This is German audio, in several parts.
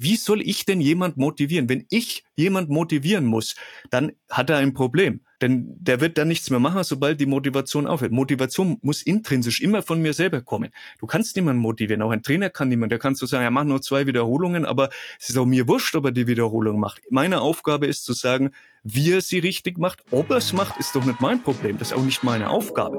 Wie soll ich denn jemand motivieren? Wenn ich jemand motivieren muss, dann hat er ein Problem. Denn der wird dann nichts mehr machen, sobald die Motivation aufhört. Motivation muss intrinsisch immer von mir selber kommen. Du kannst niemanden motivieren. Auch ein Trainer kann niemand. Der kannst du sagen, er macht nur zwei Wiederholungen, aber es ist auch mir wurscht, ob er die Wiederholung macht. Meine Aufgabe ist zu sagen, wie er sie richtig macht. Ob er es macht, ist doch nicht mein Problem. Das ist auch nicht meine Aufgabe.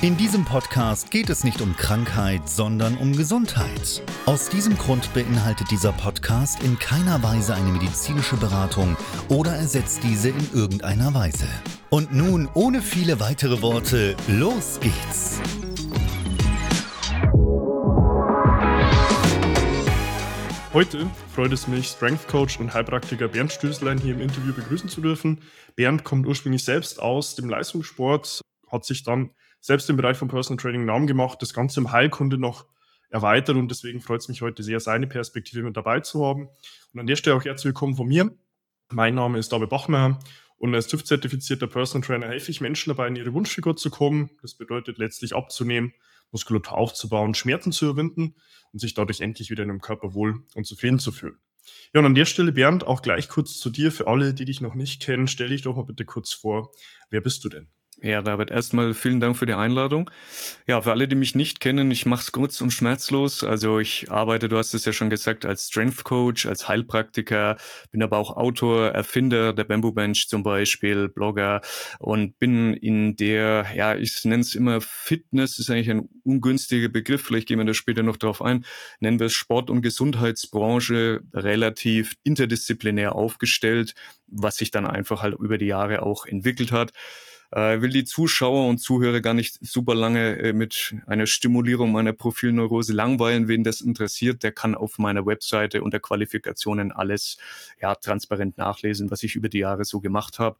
In diesem Podcast geht es nicht um Krankheit, sondern um Gesundheit. Aus diesem Grund beinhaltet dieser Podcast in keiner Weise eine medizinische Beratung oder ersetzt diese in irgendeiner Weise. Und nun, ohne viele weitere Worte, los geht's! Heute freut es mich, Strength Coach und Heilpraktiker Bernd Stößlein hier im Interview begrüßen zu dürfen. Bernd kommt ursprünglich selbst aus dem Leistungssport, hat sich dann selbst im Bereich von Personal Training Namen gemacht, das Ganze im Heilkunde noch erweitert und deswegen freut es mich heute sehr, seine Perspektive mit dabei zu haben. Und an der Stelle auch herzlich willkommen von mir. Mein Name ist David Bachmeier und als TÜV-zertifizierter Personal Trainer helfe ich Menschen dabei, in ihre Wunschfigur zu kommen. Das bedeutet letztlich abzunehmen, Muskulatur aufzubauen, Schmerzen zu überwinden und sich dadurch endlich wieder in einem Körper wohl und zufrieden zu fühlen. Ja, und an der Stelle, Bernd, auch gleich kurz zu dir. Für alle, die dich noch nicht kennen, stell dich doch mal bitte kurz vor. Wer bist du denn? Ja, David, erstmal vielen Dank für die Einladung. Ja, für alle, die mich nicht kennen, ich mache es kurz und schmerzlos. Also ich arbeite, du hast es ja schon gesagt, als Strength Coach, als Heilpraktiker, bin aber auch Autor, Erfinder der Bamboo Bench zum Beispiel, Blogger und bin in der, ja, ich nenne es immer Fitness, ist eigentlich ein ungünstiger Begriff, vielleicht gehen wir da später noch drauf ein, nennen wir es Sport- und Gesundheitsbranche relativ interdisziplinär aufgestellt, was sich dann einfach halt über die Jahre auch entwickelt hat. Äh, will die Zuschauer und Zuhörer gar nicht super lange äh, mit einer Stimulierung meiner Profilneurose langweilen. Wen das interessiert, der kann auf meiner Webseite unter Qualifikationen alles ja, transparent nachlesen, was ich über die Jahre so gemacht habe.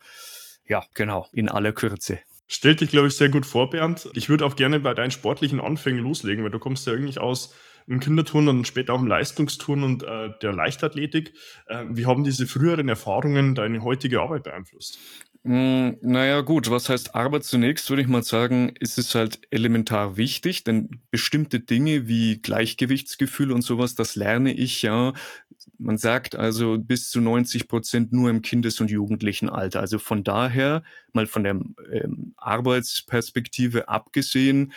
Ja, genau, in aller Kürze. Stellt dich, glaube ich, sehr gut vor, Bernd. Ich würde auch gerne bei deinen sportlichen Anfängen loslegen, weil du kommst ja eigentlich aus im Kinderturnen und später auch im Leistungsturnen und äh, der Leichtathletik. Äh, wie haben diese früheren Erfahrungen deine heutige Arbeit beeinflusst? Mm, naja, gut, was heißt Arbeit zunächst, würde ich mal sagen, ist es halt elementar wichtig, denn bestimmte Dinge wie Gleichgewichtsgefühl und sowas, das lerne ich ja. Man sagt also bis zu 90 Prozent nur im Kindes- und Jugendlichenalter. Also von daher, mal von der ähm, Arbeitsperspektive abgesehen,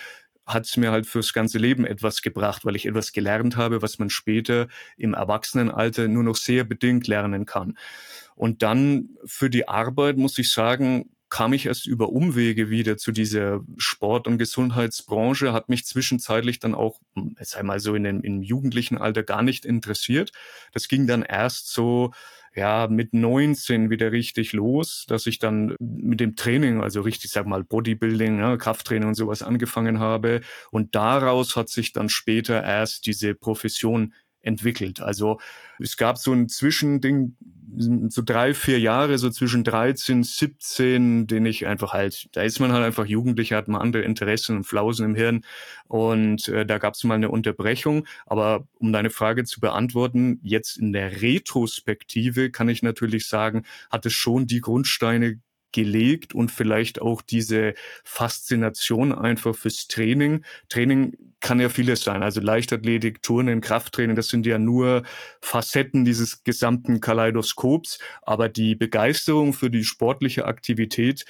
hat es mir halt fürs ganze Leben etwas gebracht, weil ich etwas gelernt habe, was man später im Erwachsenenalter nur noch sehr bedingt lernen kann. Und dann für die Arbeit muss ich sagen, kam ich erst über Umwege wieder zu dieser Sport- und Gesundheitsbranche, hat mich zwischenzeitlich dann auch, jetzt einmal so in dem, im jugendlichen Alter gar nicht interessiert. Das ging dann erst so, ja, mit 19 wieder richtig los, dass ich dann mit dem Training, also richtig, sag mal, Bodybuilding, ja, Krafttraining und sowas angefangen habe. Und daraus hat sich dann später erst diese Profession entwickelt. Also es gab so ein Zwischending, so drei, vier Jahre, so zwischen 13, 17, den ich einfach halt, da ist man halt einfach Jugendlicher, hat man andere Interessen und Flausen im Hirn und äh, da gab es mal eine Unterbrechung. Aber um deine Frage zu beantworten, jetzt in der Retrospektive kann ich natürlich sagen, hat es schon die Grundsteine gelegt und vielleicht auch diese Faszination einfach fürs Training. Training kann ja vieles sein. Also Leichtathletik, Turnen, Krafttraining, das sind ja nur Facetten dieses gesamten Kaleidoskops. Aber die Begeisterung für die sportliche Aktivität,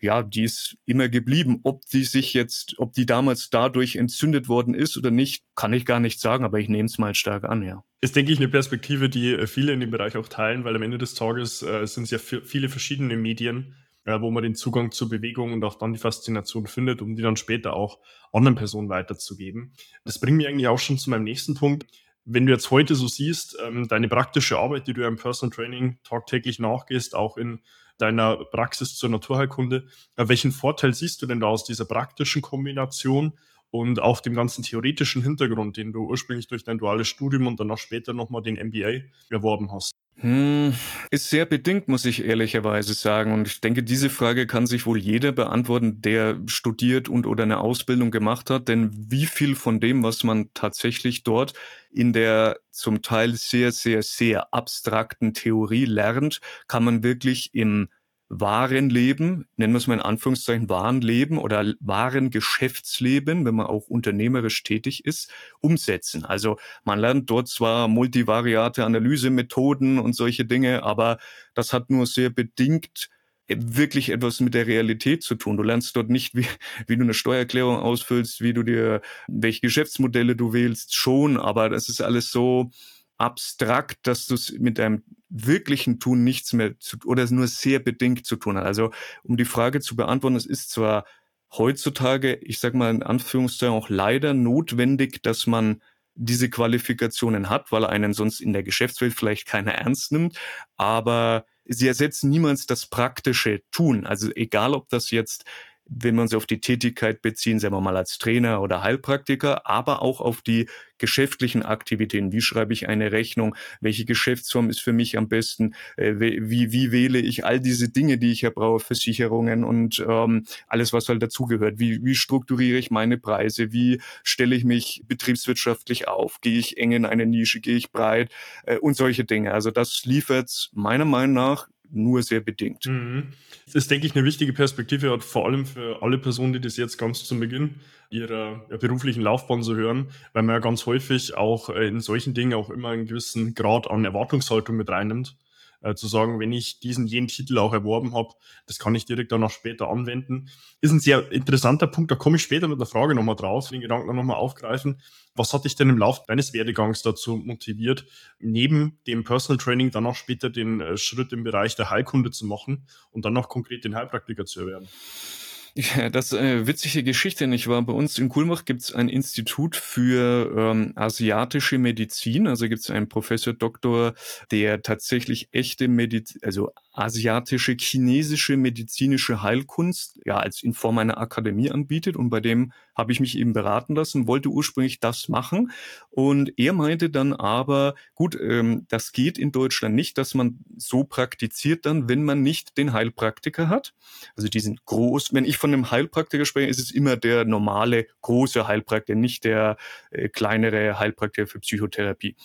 ja, die ist immer geblieben. Ob die sich jetzt, ob die damals dadurch entzündet worden ist oder nicht, kann ich gar nicht sagen, aber ich nehme es mal stark an, ja. Ist, denke ich, eine Perspektive, die äh, viele in dem Bereich auch teilen, weil am Ende des Tages äh, sind es ja viele verschiedene Medien, äh, wo man den Zugang zur Bewegung und auch dann die Faszination findet, um die dann später auch anderen Personen weiterzugeben. Das bringt mich eigentlich auch schon zu meinem nächsten Punkt. Wenn du jetzt heute so siehst, ähm, deine praktische Arbeit, die du im Personal Training tagtäglich nachgehst, auch in deiner Praxis zur Naturheilkunde. Äh, welchen Vorteil siehst du denn da aus dieser praktischen Kombination und auch dem ganzen theoretischen Hintergrund, den du ursprünglich durch dein duales Studium und dann auch später nochmal den MBA erworben hast? Hm, ist sehr bedingt, muss ich ehrlicherweise sagen. Und ich denke, diese Frage kann sich wohl jeder beantworten, der studiert und oder eine Ausbildung gemacht hat. Denn wie viel von dem, was man tatsächlich dort in der zum Teil sehr, sehr, sehr abstrakten Theorie lernt, kann man wirklich im wahren Leben, nennen wir es mal in Anführungszeichen wahren Leben oder wahren Geschäftsleben, wenn man auch unternehmerisch tätig ist, umsetzen. Also man lernt dort zwar multivariate Analysemethoden und solche Dinge, aber das hat nur sehr bedingt wirklich etwas mit der Realität zu tun. Du lernst dort nicht, wie, wie du eine Steuererklärung ausfüllst, wie du dir, welche Geschäftsmodelle du wählst, schon, aber das ist alles so, abstrakt, dass du es mit deinem wirklichen Tun nichts mehr zu, oder nur sehr bedingt zu tun hat. Also um die Frage zu beantworten, es ist zwar heutzutage, ich sag mal in Anführungszeichen auch leider notwendig, dass man diese Qualifikationen hat, weil einen sonst in der Geschäftswelt vielleicht keiner ernst nimmt, aber sie ersetzen niemals das praktische Tun. Also egal, ob das jetzt wenn man sie auf die Tätigkeit beziehen, sagen wir mal als Trainer oder Heilpraktiker, aber auch auf die geschäftlichen Aktivitäten. Wie schreibe ich eine Rechnung? Welche Geschäftsform ist für mich am besten? Äh, wie, wie wähle ich all diese Dinge, die ich ja brauche, Versicherungen und ähm, alles, was halt dazugehört? Wie, wie strukturiere ich meine Preise? Wie stelle ich mich betriebswirtschaftlich auf? Gehe ich eng in eine Nische? Gehe ich breit? Äh, und solche Dinge. Also das liefert meiner Meinung nach nur sehr bedingt. Mhm. Das ist, denke ich, eine wichtige Perspektive, vor allem für alle Personen, die das jetzt ganz zu Beginn ihrer beruflichen Laufbahn so hören, weil man ja ganz häufig auch äh, in solchen Dingen auch immer einen gewissen Grad an Erwartungshaltung mit reinnimmt äh, zu sagen, wenn ich diesen jenen Titel auch erworben habe, das kann ich direkt dann auch später anwenden. Ist ein sehr interessanter Punkt, da komme ich später mit einer Frage nochmal drauf, den Gedanken nochmal aufgreifen. Was hat dich denn im Laufe deines Werdegangs dazu motiviert, neben dem Personal Training dann auch später den äh, Schritt im Bereich der Heilkunde zu machen und dann auch konkret den Heilpraktiker zu erwerben? Ja, das ist eine witzige Geschichte. Ich war bei uns in Kulmach gibt es ein Institut für ähm, asiatische Medizin. Also gibt es einen Professor Doktor, der tatsächlich echte Medizin, also asiatische, chinesische medizinische Heilkunst ja als in Form einer Akademie anbietet und bei dem habe ich mich eben beraten lassen, wollte ursprünglich das machen und er meinte dann aber, gut, ähm, das geht in Deutschland nicht, dass man so praktiziert dann, wenn man nicht den Heilpraktiker hat. Also die sind groß. Wenn ich von einem Heilpraktiker spreche, ist es immer der normale große Heilpraktiker, nicht der äh, kleinere Heilpraktiker für Psychotherapie.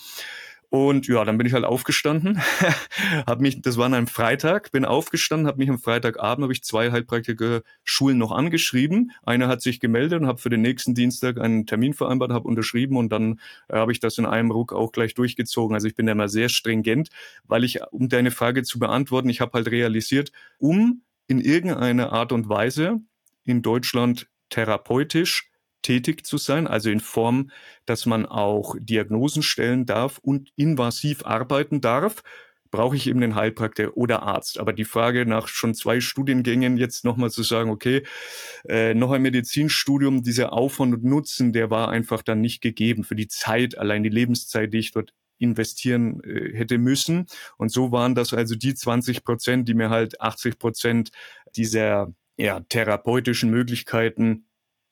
Und ja, dann bin ich halt aufgestanden, habe mich, das war an einem Freitag, bin aufgestanden, habe mich am Freitagabend habe ich zwei Heilpraktiker-Schulen noch angeschrieben. Einer hat sich gemeldet und habe für den nächsten Dienstag einen Termin vereinbart, habe unterschrieben und dann äh, habe ich das in einem Ruck auch gleich durchgezogen. Also ich bin da immer sehr stringent, weil ich, um deine Frage zu beantworten, ich habe halt realisiert, um in irgendeiner Art und Weise in Deutschland therapeutisch tätig zu sein, also in Form, dass man auch Diagnosen stellen darf und invasiv arbeiten darf, brauche ich eben den Heilpraktiker oder Arzt. Aber die Frage nach schon zwei Studiengängen jetzt nochmal zu sagen, okay, äh, noch ein Medizinstudium, dieser Aufwand und Nutzen, der war einfach dann nicht gegeben für die Zeit, allein die Lebenszeit, die ich dort investieren äh, hätte müssen. Und so waren das also die 20 Prozent, die mir halt 80 Prozent dieser ja, therapeutischen Möglichkeiten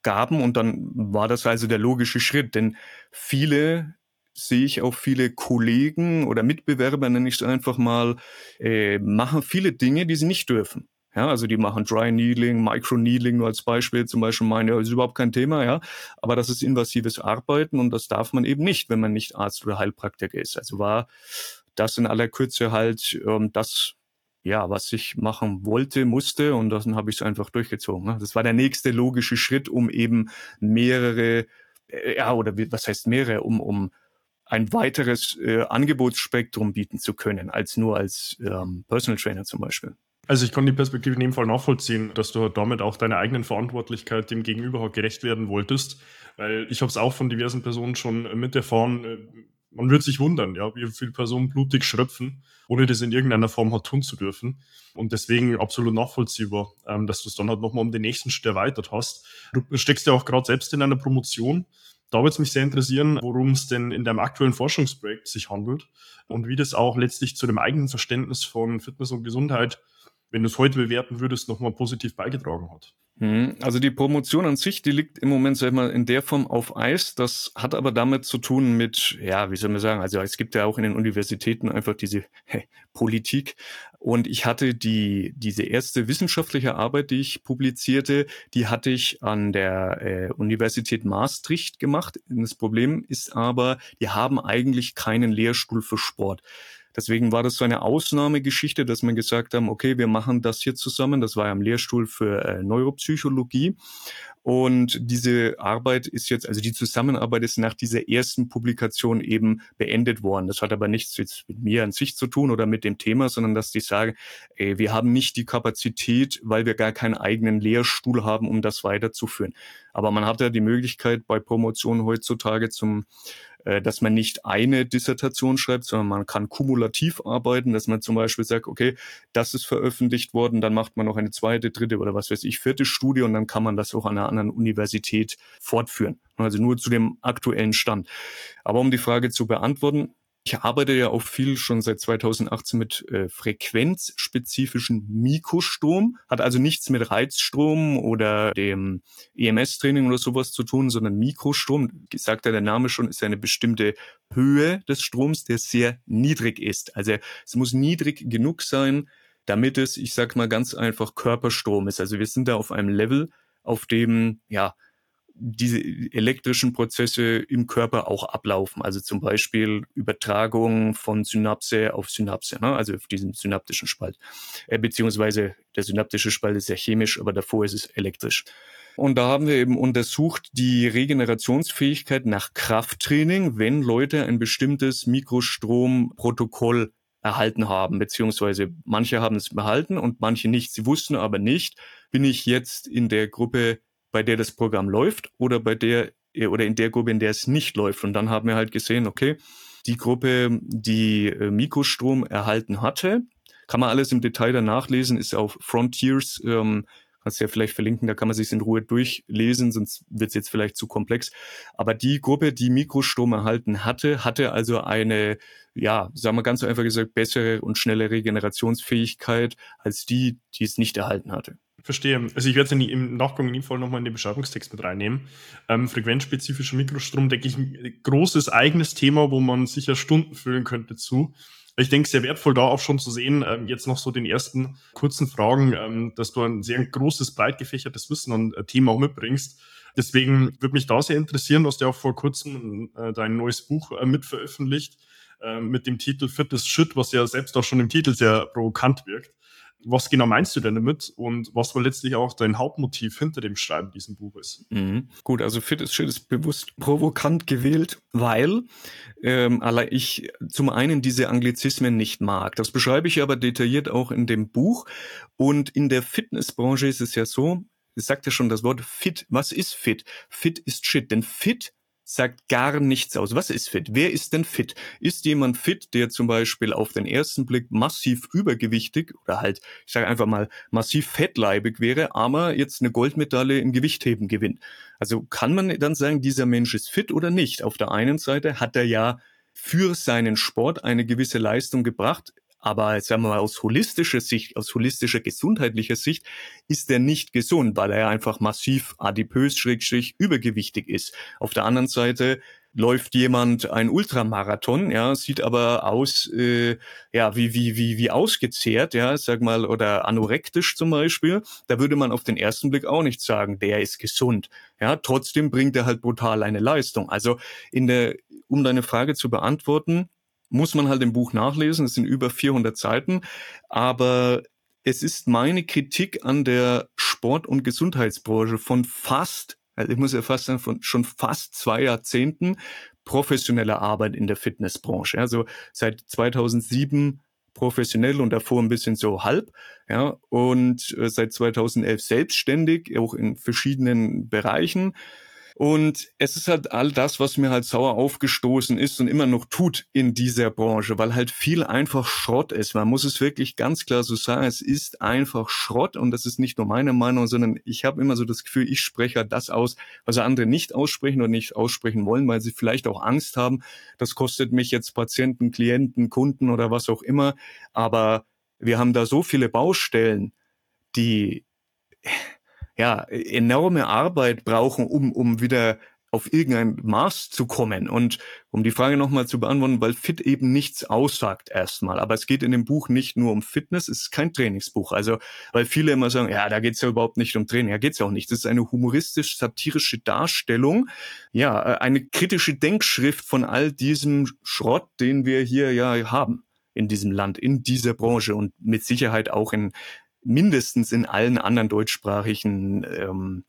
gaben und dann war das also der logische Schritt, denn viele sehe ich auch viele Kollegen oder Mitbewerber, nenne ich es einfach mal, äh, machen viele Dinge, die sie nicht dürfen. Ja, also die machen Dry Needling, Micro Needling nur als Beispiel zum Beispiel meine, ja, ist überhaupt kein Thema, ja. Aber das ist invasives Arbeiten und das darf man eben nicht, wenn man nicht Arzt oder Heilpraktiker ist. Also war das in aller Kürze halt ähm, das, ja, was ich machen wollte, musste und dann habe ich es einfach durchgezogen. Ne? Das war der nächste logische Schritt, um eben mehrere äh, ja, oder was heißt mehrere, um, um ein weiteres äh, Angebotsspektrum bieten zu können, als nur als ähm, Personal Trainer zum Beispiel. Also ich kann die Perspektive in dem Fall nachvollziehen, dass du damit auch deiner eigenen Verantwortlichkeit dem Gegenüber gerecht werden wolltest, weil ich habe es auch von diversen Personen schon mit erfahren, äh, man wird sich wundern, ja, wie viele Personen blutig schröpfen, ohne das in irgendeiner Form halt tun zu dürfen. Und deswegen absolut nachvollziehbar, ähm, dass du es dann halt nochmal um den nächsten Schritt erweitert hast. Du steckst ja auch gerade selbst in einer Promotion. Da würde es mich sehr interessieren, worum es denn in deinem aktuellen Forschungsprojekt sich handelt und wie das auch letztlich zu dem eigenen Verständnis von Fitness und Gesundheit, wenn du es heute bewerten würdest, nochmal positiv beigetragen hat. Mhm. Also die Promotion an sich, die liegt im Moment sag ich mal, in der Form auf Eis. Das hat aber damit zu tun mit, ja, wie soll man sagen, also es gibt ja auch in den Universitäten einfach diese hey, Politik. Und ich hatte die, diese erste wissenschaftliche Arbeit, die ich publizierte, die hatte ich an der äh, Universität Maastricht gemacht. Das Problem ist aber, die haben eigentlich keinen Lehrstuhl für Sport. Deswegen war das so eine Ausnahmegeschichte, dass wir gesagt haben, okay, wir machen das hier zusammen. Das war ja am Lehrstuhl für äh, Neuropsychologie. Und diese Arbeit ist jetzt, also die Zusammenarbeit ist nach dieser ersten Publikation eben beendet worden. Das hat aber nichts jetzt mit mir an sich zu tun oder mit dem Thema, sondern dass die sagen, ey, wir haben nicht die Kapazität, weil wir gar keinen eigenen Lehrstuhl haben, um das weiterzuführen. Aber man hat ja die Möglichkeit bei Promotion heutzutage zum dass man nicht eine Dissertation schreibt, sondern man kann kumulativ arbeiten, dass man zum Beispiel sagt, okay, das ist veröffentlicht worden, dann macht man noch eine zweite, dritte oder was weiß ich, vierte Studie und dann kann man das auch an einer anderen Universität fortführen. Also nur zu dem aktuellen Stand. Aber um die Frage zu beantworten, ich arbeite ja auch viel schon seit 2018 mit äh, frequenzspezifischen Mikrostrom, hat also nichts mit Reizstrom oder dem EMS-Training oder sowas zu tun, sondern Mikrostrom, sagt ja der Name schon, ist eine bestimmte Höhe des Stroms, der sehr niedrig ist. Also es muss niedrig genug sein, damit es, ich sag mal ganz einfach, Körperstrom ist. Also wir sind da auf einem Level, auf dem, ja, diese elektrischen Prozesse im Körper auch ablaufen. Also zum Beispiel Übertragung von Synapse auf Synapse, ne? also auf diesen synaptischen Spalt. Äh, beziehungsweise der synaptische Spalt ist ja chemisch, aber davor ist es elektrisch. Und da haben wir eben untersucht die Regenerationsfähigkeit nach Krafttraining, wenn Leute ein bestimmtes Mikrostromprotokoll erhalten haben, beziehungsweise manche haben es behalten und manche nicht. Sie wussten aber nicht, bin ich jetzt in der Gruppe bei der das Programm läuft oder bei der äh, oder in der Gruppe, in der es nicht läuft. Und dann haben wir halt gesehen, okay, die Gruppe, die äh, Mikrostrom erhalten hatte, kann man alles im Detail danach lesen, ist auf Frontiers, ähm, kannst du ja vielleicht verlinken, da kann man sich in Ruhe durchlesen, sonst wird es jetzt vielleicht zu komplex. Aber die Gruppe, die Mikrostrom erhalten hatte, hatte also eine, ja, sagen wir ganz einfach gesagt, bessere und schnelle Regenerationsfähigkeit als die, die es nicht erhalten hatte. Verstehe. Also ich werde es im Nachgang in dem Fall nochmal in den Beschreibungstext mit reinnehmen. Ähm, frequenzspezifischer Mikrostrom, denke ich, ein großes eigenes Thema, wo man sicher Stunden füllen könnte zu. Ich denke, sehr wertvoll da auch schon zu sehen, ähm, jetzt noch so den ersten kurzen Fragen, ähm, dass du ein sehr großes, breit gefächertes Wissen und äh, Thema auch mitbringst. Deswegen würde mich da sehr interessieren, du hast ja auch vor kurzem äh, dein neues Buch äh, mit äh, mit dem Titel Fit is Shit, was ja selbst auch schon im Titel sehr provokant wirkt was genau meinst du denn damit und was war letztlich auch dein Hauptmotiv hinter dem Schreiben dieses Buches? Mhm. Gut, also Fit is Shit ist bewusst provokant gewählt, weil ähm, ich zum einen diese Anglizismen nicht mag. Das beschreibe ich aber detailliert auch in dem Buch. Und in der Fitnessbranche ist es ja so, es sagt ja schon das Wort fit. Was ist fit? Fit ist shit. Denn fit sagt gar nichts aus. Was ist fit? Wer ist denn fit? Ist jemand fit, der zum Beispiel auf den ersten Blick massiv übergewichtig oder halt, ich sage einfach mal, massiv fettleibig wäre, aber jetzt eine Goldmedaille im Gewichtheben gewinnt? Also kann man dann sagen, dieser Mensch ist fit oder nicht? Auf der einen Seite hat er ja für seinen Sport eine gewisse Leistung gebracht, aber sagen wir mal, aus holistischer Sicht, aus holistischer gesundheitlicher Sicht ist er nicht gesund, weil er einfach massiv adipös, schrägstrich, übergewichtig ist. Auf der anderen Seite läuft jemand ein Ultramarathon, ja, sieht aber aus, äh, ja, wie, wie, wie, wie ausgezehrt, ja, sag mal, oder anorektisch zum Beispiel, da würde man auf den ersten Blick auch nicht sagen, der ist gesund. Ja, trotzdem bringt er halt brutal eine Leistung. Also in der, um deine Frage zu beantworten, muss man halt im Buch nachlesen. Es sind über 400 Seiten. Aber es ist meine Kritik an der Sport- und Gesundheitsbranche von fast also ich muss ja fast sagen, von schon fast zwei Jahrzehnten professionelle Arbeit in der Fitnessbranche. Also seit 2007 professionell und davor ein bisschen so halb, ja, und äh, seit 2011 selbstständig, auch in verschiedenen Bereichen und es ist halt all das, was mir halt sauer aufgestoßen ist und immer noch tut in dieser Branche, weil halt viel einfach Schrott ist. Man muss es wirklich ganz klar so sagen, es ist einfach Schrott und das ist nicht nur meine Meinung, sondern ich habe immer so das Gefühl, ich spreche halt das aus, was andere nicht aussprechen oder nicht aussprechen wollen, weil sie vielleicht auch Angst haben. Das kostet mich jetzt Patienten, Klienten, Kunden oder was auch immer. Aber wir haben da so viele Baustellen, die ja, enorme Arbeit brauchen, um, um wieder auf irgendein Maß zu kommen. Und um die Frage nochmal zu beantworten, weil Fit eben nichts aussagt erstmal. Aber es geht in dem Buch nicht nur um Fitness, es ist kein Trainingsbuch. Also, weil viele immer sagen, ja, da geht's ja überhaupt nicht um Training. Ja, geht's ja auch nicht. Das ist eine humoristisch-satirische Darstellung, ja, eine kritische Denkschrift von all diesem Schrott, den wir hier ja haben in diesem Land, in dieser Branche und mit Sicherheit auch in mindestens in allen anderen deutschsprachigen ähm,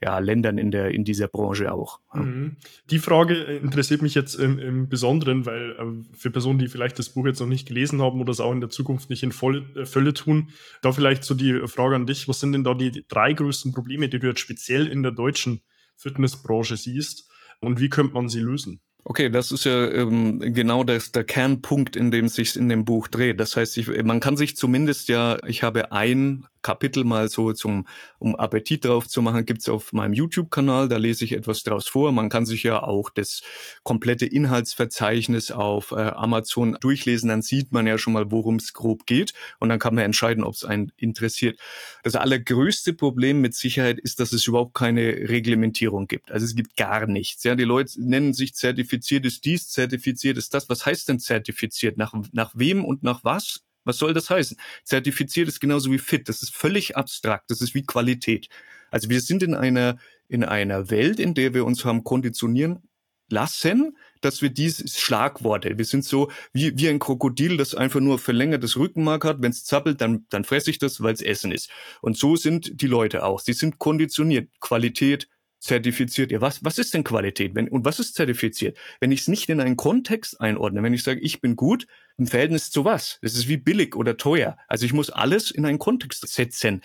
ja, Ländern in der in dieser Branche auch. Mhm. Die Frage interessiert mich jetzt im, im Besonderen, weil äh, für Personen, die vielleicht das Buch jetzt noch nicht gelesen haben oder es auch in der Zukunft nicht in volle äh, Fülle tun, da vielleicht so die Frage an dich: Was sind denn da die drei größten Probleme, die du jetzt speziell in der deutschen Fitnessbranche siehst und wie könnte man sie lösen? Okay, das ist ja ähm, genau das, der Kernpunkt, in dem sich in dem Buch dreht. Das heißt, ich, man kann sich zumindest ja, ich habe ein Kapitel mal so zum, um Appetit drauf zu machen, gibt's auf meinem YouTube-Kanal. Da lese ich etwas draus vor. Man kann sich ja auch das komplette Inhaltsverzeichnis auf äh, Amazon durchlesen. Dann sieht man ja schon mal, worum es grob geht. Und dann kann man entscheiden, ob es einen interessiert. Das allergrößte Problem mit Sicherheit ist, dass es überhaupt keine Reglementierung gibt. Also es gibt gar nichts. Ja, die Leute nennen sich zertifiziert ist dies, zertifiziert ist das. Was heißt denn zertifiziert? Nach, nach wem und nach was? Was soll das heißen? Zertifiziert ist genauso wie fit. Das ist völlig abstrakt. Das ist wie Qualität. Also wir sind in einer, in einer Welt, in der wir uns haben konditionieren lassen, dass wir diese Schlagworte, wir sind so wie, wie ein Krokodil, das einfach nur verlängertes Rückenmark hat. Wenn es zappelt, dann, dann fresse ich das, weil es Essen ist. Und so sind die Leute auch. Sie sind konditioniert. Qualität, zertifiziert. Ja, was, was ist denn Qualität? Wenn, und was ist zertifiziert? Wenn ich es nicht in einen Kontext einordne, wenn ich sage, ich bin gut, im Verhältnis zu was? Das ist wie billig oder teuer. Also ich muss alles in einen Kontext setzen.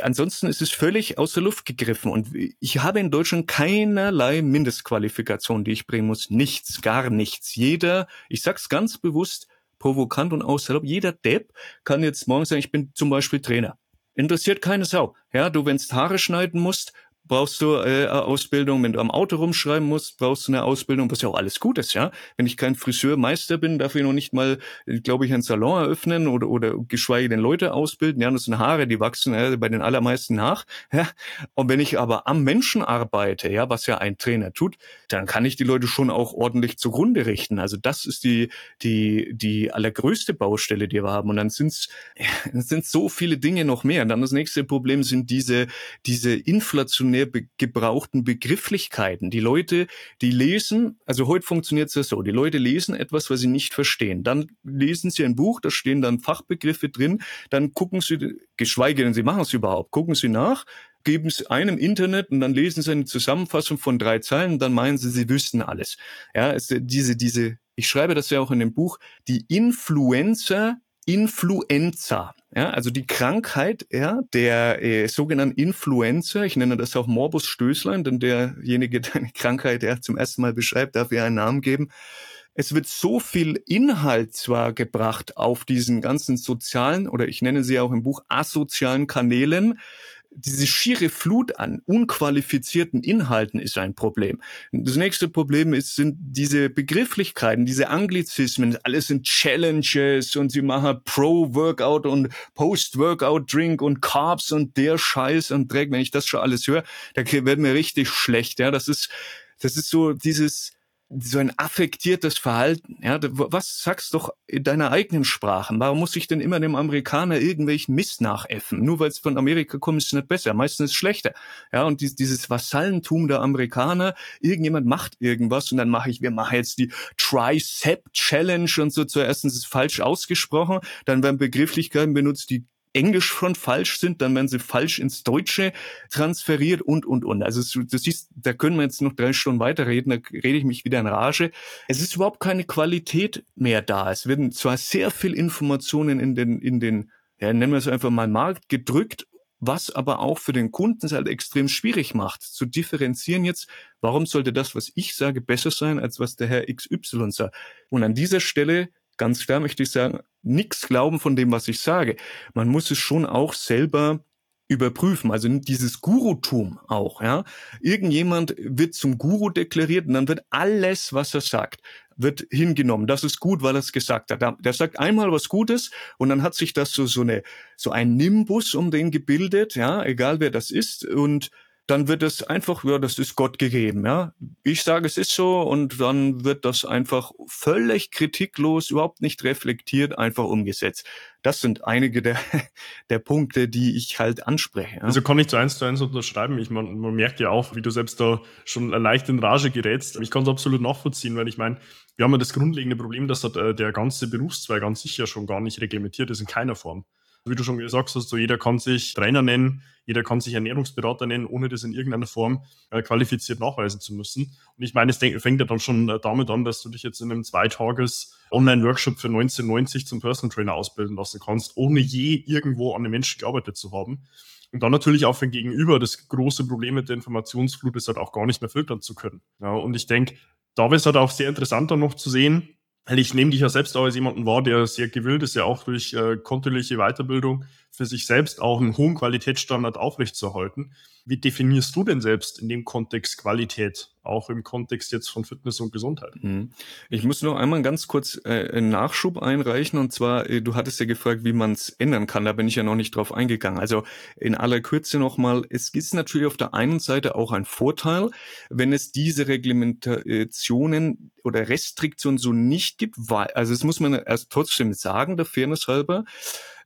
Ansonsten ist es völlig aus der Luft gegriffen. Und ich habe in Deutschland keinerlei Mindestqualifikation, die ich bringen muss. Nichts, gar nichts. Jeder, ich sag's ganz bewusst, provokant und außerhalb, jeder Depp kann jetzt morgen sagen, ich bin zum Beispiel Trainer. Interessiert keine Sau. Ja, du, wenn's Haare schneiden musst, brauchst du äh, Ausbildung. Wenn du am Auto rumschreiben musst, brauchst du eine Ausbildung, was ja auch alles gut ist, ja. Wenn ich kein Friseurmeister bin, darf ich noch nicht mal, äh, glaube ich, einen Salon eröffnen oder, oder geschweige denn Leute ausbilden. Ja, das sind Haare, die wachsen ja, bei den allermeisten nach. Ja. Und wenn ich aber am Menschen arbeite, ja, was ja ein Trainer tut, dann kann ich die Leute schon auch ordentlich zugrunde richten. Also das ist die, die, die allergrößte Baustelle, die wir haben. Und dann sind's, ja, sind so viele Dinge noch mehr. Und dann das nächste Problem sind diese, diese inflationären mehr be gebrauchten Begrifflichkeiten. Die Leute, die lesen, also heute funktioniert es ja so, die Leute lesen etwas, was sie nicht verstehen. Dann lesen sie ein Buch, da stehen dann Fachbegriffe drin, dann gucken sie, geschweige denn sie machen es überhaupt, gucken sie nach, geben es einem Internet und dann lesen sie eine Zusammenfassung von drei Zeilen und dann meinen sie, sie wüssten alles. Ja, es, diese, diese, ich schreibe das ja auch in dem Buch, die Influencer Influenza, ja, also die Krankheit ja, der äh, sogenannten Influenza, ich nenne das auch Morbus Stößlein, denn derjenige, der eine Krankheit ja, zum ersten Mal beschreibt, darf ihr einen Namen geben. Es wird so viel Inhalt zwar gebracht auf diesen ganzen sozialen oder ich nenne sie auch im Buch asozialen Kanälen, diese schiere Flut an unqualifizierten Inhalten ist ein Problem. Das nächste Problem ist, sind diese Begrifflichkeiten, diese Anglizismen, alles sind Challenges und sie machen Pro-Workout und Post-Workout-Drink und Carbs und der Scheiß und Dreck. Wenn ich das schon alles höre, da wird mir richtig schlecht. Ja, das ist, das ist so dieses, so ein affektiertes Verhalten. Ja, was sagst doch in deiner eigenen Sprache? Warum muss ich denn immer dem Amerikaner irgendwelchen Mist nachäffen? Nur weil es von Amerika kommt, ist es nicht besser. Meistens ist es schlechter. Ja, und dieses Vasallentum der Amerikaner, irgendjemand macht irgendwas und dann mache ich, wir machen jetzt die Tricep Challenge und so. Zuerst ist es falsch ausgesprochen, dann werden Begrifflichkeiten benutzt, die Englisch schon falsch sind, dann werden sie falsch ins Deutsche transferiert und, und, und. Also du siehst, da können wir jetzt noch drei Stunden weiterreden, da rede ich mich wieder in Rage. Es ist überhaupt keine Qualität mehr da. Es werden zwar sehr viel Informationen in den, in den, ja, nennen wir es einfach mal Markt gedrückt, was aber auch für den Kunden es halt extrem schwierig macht, zu differenzieren jetzt, warum sollte das, was ich sage, besser sein, als was der Herr XY sagt. Und an dieser Stelle ganz klar möchte ich sagen, nichts glauben von dem, was ich sage. Man muss es schon auch selber überprüfen. Also dieses Gurutum auch, ja. Irgendjemand wird zum Guru deklariert und dann wird alles, was er sagt, wird hingenommen. Das ist gut, weil er es gesagt hat. Der sagt einmal was Gutes und dann hat sich das so, so eine, so ein Nimbus um den gebildet, ja, egal wer das ist und dann wird es einfach, ja, das ist Gott gegeben, ja. Ich sage, es ist so und dann wird das einfach völlig kritiklos, überhaupt nicht reflektiert, einfach umgesetzt. Das sind einige der, der Punkte, die ich halt anspreche. Ja. Also kann ich zu eins zu eins unterschreiben. Ich man, man merkt ja auch, wie du selbst da schon leicht in Rage gerätst. Ich kann es absolut nachvollziehen, weil ich meine, wir haben ja das grundlegende Problem, dass der ganze Berufszweig an sich ja schon gar nicht reglementiert ist in keiner Form wie du schon gesagt hast, so jeder kann sich Trainer nennen, jeder kann sich Ernährungsberater nennen, ohne das in irgendeiner Form äh, qualifiziert nachweisen zu müssen. Und ich meine, es fängt ja dann schon äh, damit an, dass du dich jetzt in einem Zweitages Online-Workshop für 1990 zum Personal Trainer ausbilden lassen kannst, ohne je irgendwo an den Menschen gearbeitet zu haben. Und dann natürlich auch für den Gegenüber das große Problem mit der Informationsflut ist halt auch gar nicht mehr filtern zu können. Ja, und ich denke, da wäre es halt auch sehr interessant dann noch zu sehen, ich nehme dich ja selbst auch als jemanden wahr, der sehr gewillt ist, ja auch durch äh, kontinuierliche Weiterbildung für sich selbst auch einen hohen Qualitätsstandard aufrechtzuerhalten. Wie definierst du denn selbst in dem Kontext Qualität, auch im Kontext jetzt von Fitness und Gesundheit? Mhm. Ich muss noch einmal ganz kurz äh, einen Nachschub einreichen und zwar, äh, du hattest ja gefragt, wie man es ändern kann, da bin ich ja noch nicht drauf eingegangen. Also in aller Kürze nochmal, es ist natürlich auf der einen Seite auch ein Vorteil, wenn es diese Reglementationen oder Restriktionen so nicht gibt, weil, also das muss man erst trotzdem sagen, der Fairness halber,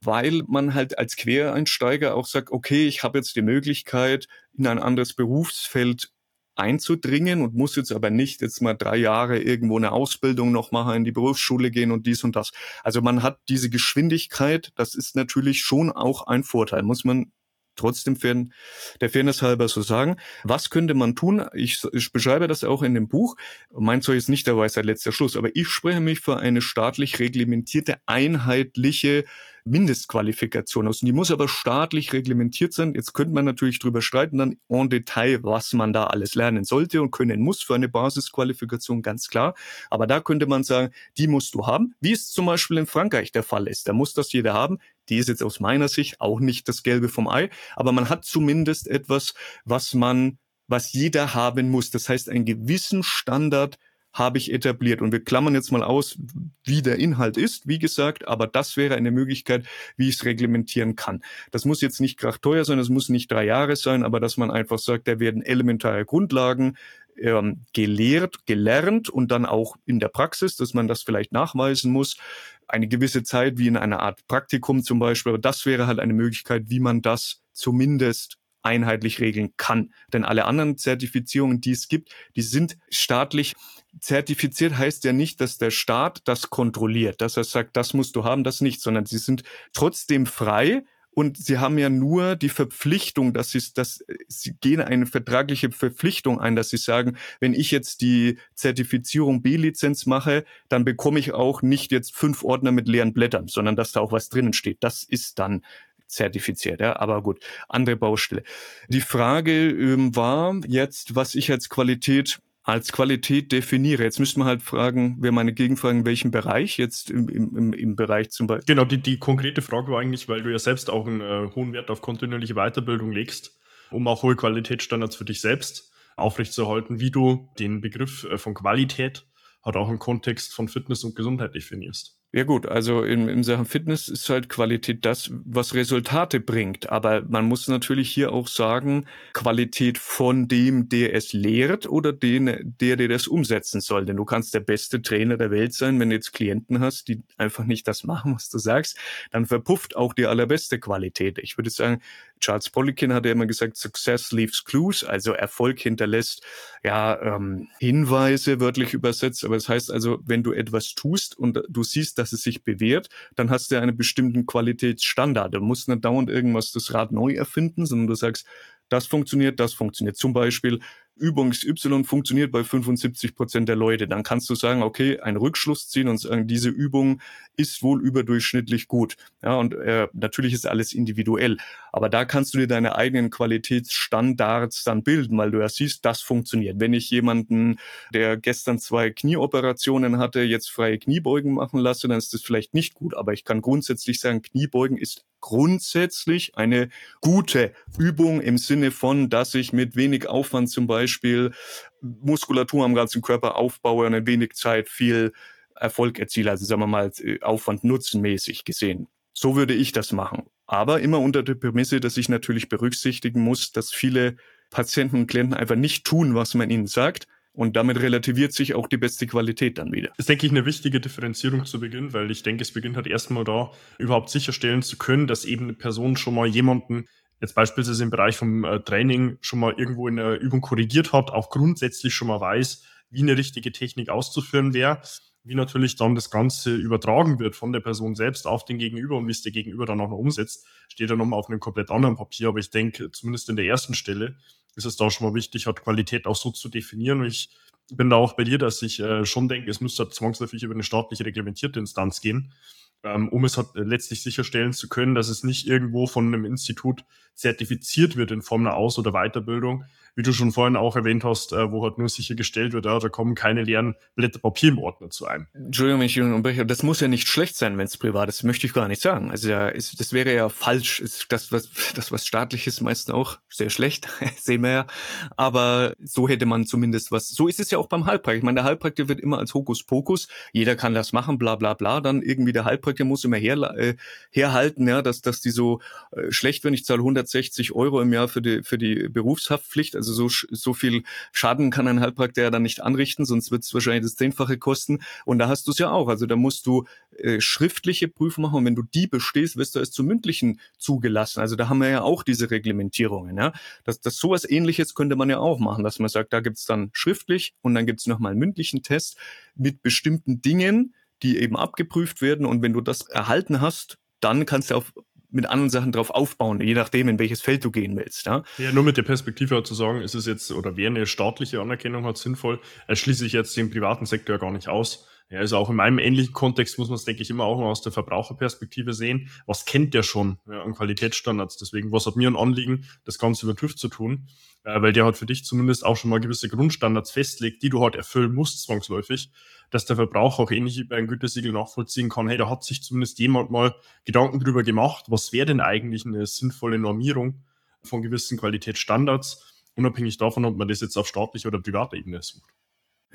weil man halt als Quereinsteiger auch sagt, okay, ich habe jetzt die Möglichkeit, in ein anderes Berufsfeld einzudringen und muss jetzt aber nicht jetzt mal drei Jahre irgendwo eine Ausbildung noch machen, in die Berufsschule gehen und dies und das. Also man hat diese Geschwindigkeit, das ist natürlich schon auch ein Vorteil, muss man trotzdem der Fairness halber so sagen. Was könnte man tun? Ich, ich beschreibe das auch in dem Buch. Mein Zeug ist nicht der Weisheit letzter Schluss, aber ich spreche mich für eine staatlich reglementierte, einheitliche Mindestqualifikation aus. Und die muss aber staatlich reglementiert sein. Jetzt könnte man natürlich drüber streiten, dann en Detail, was man da alles lernen sollte und können muss für eine Basisqualifikation, ganz klar. Aber da könnte man sagen, die musst du haben, wie es zum Beispiel in Frankreich der Fall ist. Da muss das jeder haben. Die ist jetzt aus meiner Sicht auch nicht das Gelbe vom Ei, aber man hat zumindest etwas, was man, was jeder haben muss. Das heißt, einen gewissen Standard habe ich etabliert. Und wir klammern jetzt mal aus, wie der Inhalt ist, wie gesagt, aber das wäre eine Möglichkeit, wie ich es reglementieren kann. Das muss jetzt nicht teuer sein, das muss nicht drei Jahre sein, aber dass man einfach sagt, da werden elementare Grundlagen ähm, gelehrt, gelernt und dann auch in der Praxis, dass man das vielleicht nachweisen muss, eine gewisse Zeit wie in einer Art Praktikum zum Beispiel. Aber das wäre halt eine Möglichkeit, wie man das zumindest einheitlich regeln kann. Denn alle anderen Zertifizierungen, die es gibt, die sind staatlich zertifiziert heißt ja nicht, dass der Staat das kontrolliert, dass er sagt, das musst du haben, das nicht, sondern sie sind trotzdem frei und sie haben ja nur die Verpflichtung, dass sie, dass sie gehen eine vertragliche Verpflichtung ein, dass sie sagen, wenn ich jetzt die Zertifizierung B-Lizenz mache, dann bekomme ich auch nicht jetzt fünf Ordner mit leeren Blättern, sondern dass da auch was drinnen steht. Das ist dann zertifiziert, ja, aber gut, andere Baustelle. Die Frage ähm, war jetzt, was ich als Qualität als Qualität definiere. Jetzt müsste man halt fragen, wäre meine Gegenfrage, in welchem Bereich jetzt im, im, im Bereich zum Beispiel? Genau, die, die konkrete Frage war eigentlich, weil du ja selbst auch einen äh, hohen Wert auf kontinuierliche Weiterbildung legst, um auch hohe Qualitätsstandards für dich selbst aufrechtzuerhalten, wie du den Begriff äh, von Qualität halt auch im Kontext von Fitness und Gesundheit definierst. Ja gut, also in, in Sachen Fitness ist halt Qualität das, was Resultate bringt. Aber man muss natürlich hier auch sagen, Qualität von dem, der es lehrt oder den, der, der das umsetzen soll. Denn du kannst der beste Trainer der Welt sein, wenn du jetzt Klienten hast, die einfach nicht das machen, was du sagst, dann verpufft auch die allerbeste Qualität. Ich würde sagen, Charles Poliquin hat ja immer gesagt, Success leaves clues, also Erfolg hinterlässt ja ähm, Hinweise, wörtlich übersetzt. Aber das heißt also, wenn du etwas tust und du siehst, dass es sich bewährt, dann hast du einen bestimmten Qualitätsstandard. Du musst nicht dauernd irgendwas das Rad neu erfinden, sondern du sagst, das funktioniert, das funktioniert. Zum Beispiel, Übung Y funktioniert bei 75 Prozent der Leute, dann kannst du sagen, okay, einen Rückschluss ziehen und sagen, diese Übung ist wohl überdurchschnittlich gut. Ja, und äh, natürlich ist alles individuell, aber da kannst du dir deine eigenen Qualitätsstandards dann bilden, weil du ja siehst, das funktioniert. Wenn ich jemanden, der gestern zwei Knieoperationen hatte, jetzt freie Kniebeugen machen lasse, dann ist das vielleicht nicht gut, aber ich kann grundsätzlich sagen, Kniebeugen ist grundsätzlich eine gute Übung im Sinne von, dass ich mit wenig Aufwand zum Beispiel Muskulatur am ganzen Körper aufbaue und in wenig Zeit viel Erfolg erziele. Also sagen wir mal Aufwand-Nutzen-mäßig gesehen. So würde ich das machen. Aber immer unter der Prämisse, dass ich natürlich berücksichtigen muss, dass viele Patienten und Klienten einfach nicht tun, was man ihnen sagt, und damit relativiert sich auch die beste Qualität dann wieder. Das ist, denke ich, eine wichtige Differenzierung zu Beginn, weil ich denke, es beginnt halt erstmal da, überhaupt sicherstellen zu können, dass eben eine Person schon mal jemanden jetzt beispielsweise im Bereich vom äh, Training schon mal irgendwo in der Übung korrigiert hat, auch grundsätzlich schon mal weiß, wie eine richtige Technik auszuführen wäre, wie natürlich dann das Ganze übertragen wird von der Person selbst auf den Gegenüber und wie es der Gegenüber dann auch noch umsetzt, steht dann nochmal auf einem komplett anderen Papier. Aber ich denke, zumindest in der ersten Stelle ist es da schon mal wichtig, hat Qualität auch so zu definieren. Und ich bin da auch bei dir, dass ich äh, schon denke, es müsste zwangsläufig über eine staatlich reglementierte Instanz gehen, um es halt letztlich sicherstellen zu können, dass es nicht irgendwo von einem Institut zertifiziert wird in Form einer Aus- oder Weiterbildung, wie du schon vorhin auch erwähnt hast, äh, wo halt nur sichergestellt wird, ja, da kommen keine leeren Blätter Papier im Ordner zu einem. Entschuldigung, wenn ich unterbreche, das muss ja nicht schlecht sein, wenn es privat ist, möchte ich gar nicht sagen. Also ja, ist, das wäre ja falsch. Ist das, was, das, was staatlich ist, meistens auch sehr schlecht, sehen wir ja. Aber so hätte man zumindest was. So ist es ja auch beim Heilpraktiker. Ich meine, der Heilpraktiker wird immer als Hokuspokus, jeder kann das machen, bla bla bla. Dann irgendwie der Heilpraktiker muss immer her, äh, herhalten, ja, dass, dass die so äh, schlecht, wenn ich zahle 160 Euro im Jahr für die, für die Berufshaftpflicht, also also so, so viel Schaden kann ein Heilpraktiker ja dann nicht anrichten, sonst wird es wahrscheinlich das Zehnfache kosten. Und da hast du es ja auch. Also da musst du äh, schriftliche Prüfungen machen und wenn du die bestehst, wirst du es zum mündlichen zugelassen. Also da haben wir ja auch diese Reglementierungen. Ja? Das, das sowas ähnliches könnte man ja auch machen, dass man sagt, da gibt's dann schriftlich und dann gibt's nochmal einen mündlichen Test mit bestimmten Dingen, die eben abgeprüft werden. Und wenn du das erhalten hast, dann kannst du auf mit anderen Sachen drauf aufbauen, je nachdem, in welches Feld du gehen willst. Ja, ja nur mit der Perspektive zu sagen, ist es jetzt oder wäre eine staatliche Anerkennung halt sinnvoll, schließe ich jetzt den privaten Sektor gar nicht aus. Ja, also auch in meinem ähnlichen Kontext muss man es, denke ich, immer auch aus der Verbraucherperspektive sehen. Was kennt der schon ja, an Qualitätsstandards? Deswegen, was hat mir ein Anliegen, das Ganze über TÜV zu tun? Äh, weil der halt für dich zumindest auch schon mal gewisse Grundstandards festlegt, die du halt erfüllen musst, zwangsläufig, dass der Verbraucher auch ähnlich wie bei einem Gütesiegel nachvollziehen kann, hey, da hat sich zumindest jemand mal Gedanken drüber gemacht, was wäre denn eigentlich eine sinnvolle Normierung von gewissen Qualitätsstandards, unabhängig davon, ob man das jetzt auf staatlicher oder privater Ebene sucht.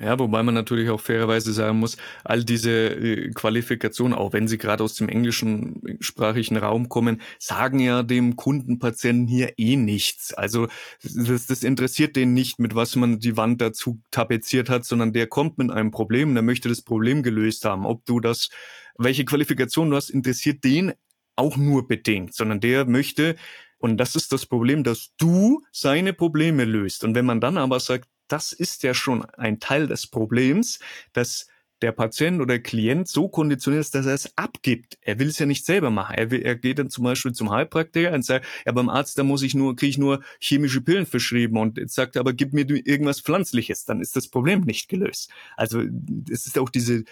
Ja, wobei man natürlich auch fairerweise sagen muss, all diese äh, Qualifikationen, auch wenn sie gerade aus dem englischen äh, sprachigen Raum kommen, sagen ja dem Kundenpatienten hier eh nichts. Also das, das interessiert den nicht, mit was man die Wand dazu tapeziert hat, sondern der kommt mit einem Problem, der möchte das Problem gelöst haben. Ob du das, welche Qualifikation du hast, interessiert den auch nur bedingt, sondern der möchte und das ist das Problem, dass du seine Probleme löst. Und wenn man dann aber sagt, das ist ja schon ein Teil des Problems, dass der Patient oder Klient so konditioniert ist, dass er es abgibt. Er will es ja nicht selber machen. Er, will, er geht dann zum Beispiel zum Heilpraktiker und sagt, ja, beim Arzt, da muss ich nur, kriege ich nur chemische Pillen verschrieben und jetzt sagt er, aber gib mir irgendwas Pflanzliches, dann ist das Problem nicht gelöst. Also es ist auch diese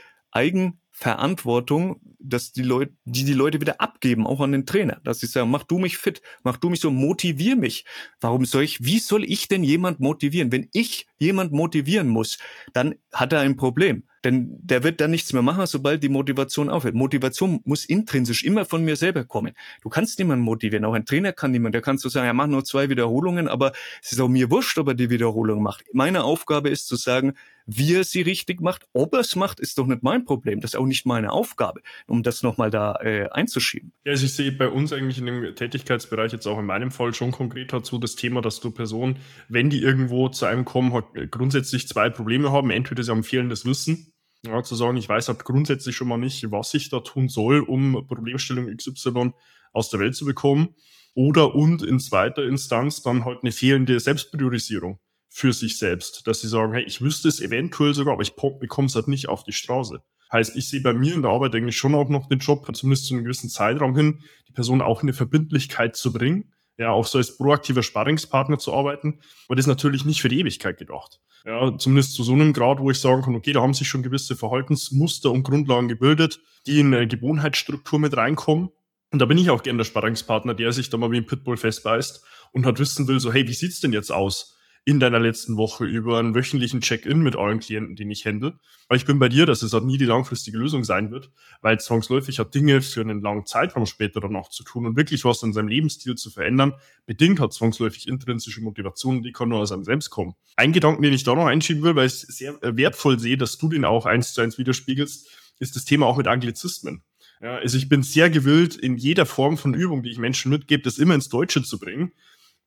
Eigenverantwortung, dass die Leute, die die Leute wieder abgeben, auch an den Trainer, dass sie sagen, mach du mich fit, mach du mich so, motivier mich. Warum soll ich, wie soll ich denn jemand motivieren? Wenn ich jemand motivieren muss, dann hat er ein Problem. Denn der wird dann nichts mehr machen, sobald die Motivation aufhört. Motivation muss intrinsisch immer von mir selber kommen. Du kannst niemanden motivieren. Auch ein Trainer kann niemand. Der kannst du sagen, er macht nur zwei Wiederholungen, aber es ist auch mir wurscht, ob er die Wiederholung macht. Meine Aufgabe ist zu sagen, wie er sie richtig macht. Ob er es macht, ist doch nicht mein Problem. Das ist auch nicht meine Aufgabe, um das nochmal da äh, einzuschieben. Ja, also ich sehe bei uns eigentlich in dem Tätigkeitsbereich jetzt auch in meinem Fall schon konkret dazu das Thema, dass du Personen, wenn die irgendwo zu einem kommen, grundsätzlich zwei Probleme haben. Entweder sie haben fehlendes Wissen Ja, zu sagen, ich weiß halt grundsätzlich schon mal nicht, was ich da tun soll, um Problemstellung XY aus der Welt zu bekommen. Oder und in zweiter Instanz dann halt eine fehlende Selbstpriorisierung für sich selbst, dass sie sagen, hey, ich wüsste es eventuell sogar, aber ich bekomme es halt nicht auf die Straße. Heißt, ich sehe bei mir in der Arbeit eigentlich schon auch noch den Job, zumindest zu einem gewissen Zeitraum hin, die Person auch in eine Verbindlichkeit zu bringen, ja, auch so als proaktiver Sparringspartner zu arbeiten, aber das ist natürlich nicht für die Ewigkeit gedacht. Ja, zumindest zu so einem Grad, wo ich sagen kann, okay, da haben sich schon gewisse Verhaltensmuster und Grundlagen gebildet, die in eine Gewohnheitsstruktur mit reinkommen. Und da bin ich auch gern der Sparringspartner, der sich da mal wie ein Pitbull festbeißt und hat wissen will, so, hey, wie sieht's denn jetzt aus? In deiner letzten Woche über einen wöchentlichen Check-in mit allen Klienten, die ich handle. Weil ich bin bei dir, dass es halt nie die langfristige Lösung sein wird, weil zwangsläufig hat Dinge für einen langen Zeitraum später dann auch zu tun und wirklich was in seinem Lebensstil zu verändern, bedingt hat zwangsläufig intrinsische Motivation, die kann nur aus einem selbst kommen. Ein Gedanken, den ich da noch einschieben will, weil ich es sehr wertvoll sehe, dass du den auch eins zu eins widerspiegelst, ist das Thema auch mit Anglizismen. Ja, also ich bin sehr gewillt, in jeder Form von Übung, die ich Menschen mitgebe, das immer ins Deutsche zu bringen.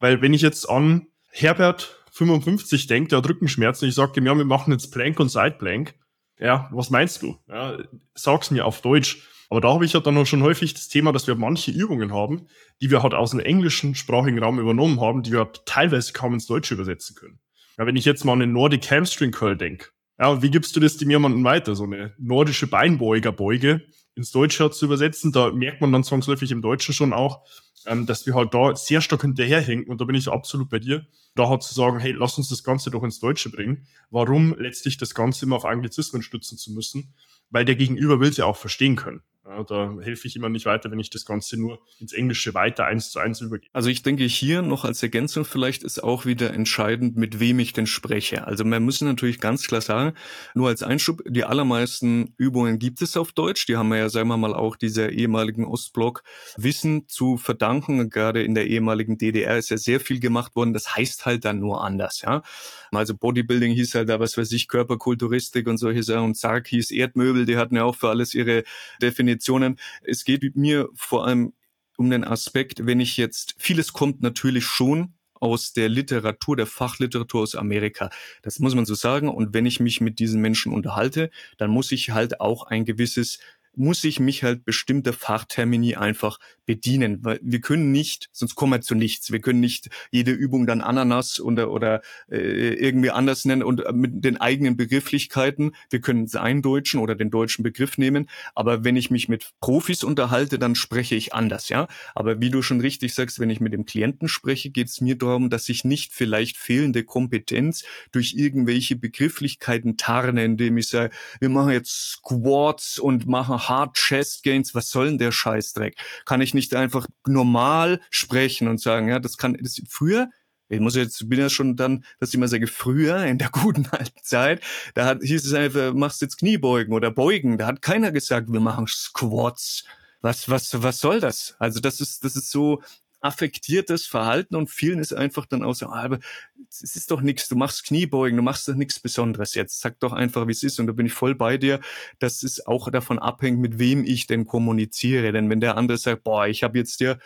Weil wenn ich jetzt an Herbert 55 denkt, der hat Rückenschmerzen. Ich sage ihm, ja, wir machen jetzt Plank und Sideplank. Ja, was meinst du? Ja, sag's mir auf Deutsch. Aber da habe ich ja dann schon häufig das Thema, dass wir manche Übungen haben, die wir halt aus dem englischen sprachigen Raum übernommen haben, die wir teilweise kaum ins Deutsche übersetzen können. Ja, wenn ich jetzt mal an den Nordic Hamstring Curl denke, ja, wie gibst du das dem jemandem weiter? So eine nordische Beinbeugerbeuge ins Deutsche zu übersetzen, da merkt man dann zwangsläufig im Deutschen schon auch, ähm, dass wir halt da sehr stark hinterherhinken und da bin ich absolut bei dir. Da hat zu sagen, hey, lass uns das Ganze doch ins Deutsche bringen. Warum letztlich das Ganze immer auf Anglizismen stützen zu müssen? Weil der Gegenüber will es ja auch verstehen können. Ja, da helfe ich immer nicht weiter, wenn ich das Ganze nur ins Englische weiter eins zu eins übergehe. Also ich denke hier noch als Ergänzung vielleicht ist auch wieder entscheidend, mit wem ich denn spreche. Also wir müssen natürlich ganz klar sagen, nur als Einschub, die allermeisten Übungen gibt es auf Deutsch. Die haben wir ja, sagen wir mal, auch dieser ehemaligen Ostblock Wissen zu verdanken. Gerade in der ehemaligen DDR ist ja sehr viel gemacht worden. Das heißt halt dann nur anders, ja. Also Bodybuilding hieß halt da, was weiß ich, Körperkulturistik und solche Sachen. Und Sarg hieß Erdmöbel. Die hatten ja auch für alles ihre Definitionen. Es geht mir vor allem um den Aspekt, wenn ich jetzt, vieles kommt natürlich schon aus der Literatur, der Fachliteratur aus Amerika. Das muss man so sagen. Und wenn ich mich mit diesen Menschen unterhalte, dann muss ich halt auch ein gewisses muss ich mich halt bestimmter Fachtermini einfach bedienen, weil wir können nicht, sonst kommen wir zu nichts. Wir können nicht jede Übung dann Ananas oder, oder äh, irgendwie anders nennen und mit den eigenen Begrifflichkeiten. Wir können es eindeutschen oder den deutschen Begriff nehmen, aber wenn ich mich mit Profis unterhalte, dann spreche ich anders, ja. Aber wie du schon richtig sagst, wenn ich mit dem Klienten spreche, geht es mir darum, dass ich nicht vielleicht fehlende Kompetenz durch irgendwelche Begrifflichkeiten tarne, indem ich sage, wir machen jetzt Squats und machen Hard Chest Gains, was soll denn der Scheißdreck? Kann ich nicht einfach normal sprechen und sagen, ja, das kann, das, früher, ich muss jetzt, bin ja schon dann, dass ich immer sage, früher, in der guten alten Zeit, da hat, hieß es einfach, machst jetzt Kniebeugen oder Beugen, da hat keiner gesagt, wir machen Squats. Was, was, was soll das? Also das ist, das ist so, affektiertes Verhalten und vielen ist einfach dann auch so, ah, aber es ist doch nichts, du machst Kniebeugen, du machst doch nichts Besonderes jetzt. Sag doch einfach, wie es ist und da bin ich voll bei dir, dass es auch davon abhängt, mit wem ich denn kommuniziere. Denn wenn der andere sagt, boah, ich habe jetzt dir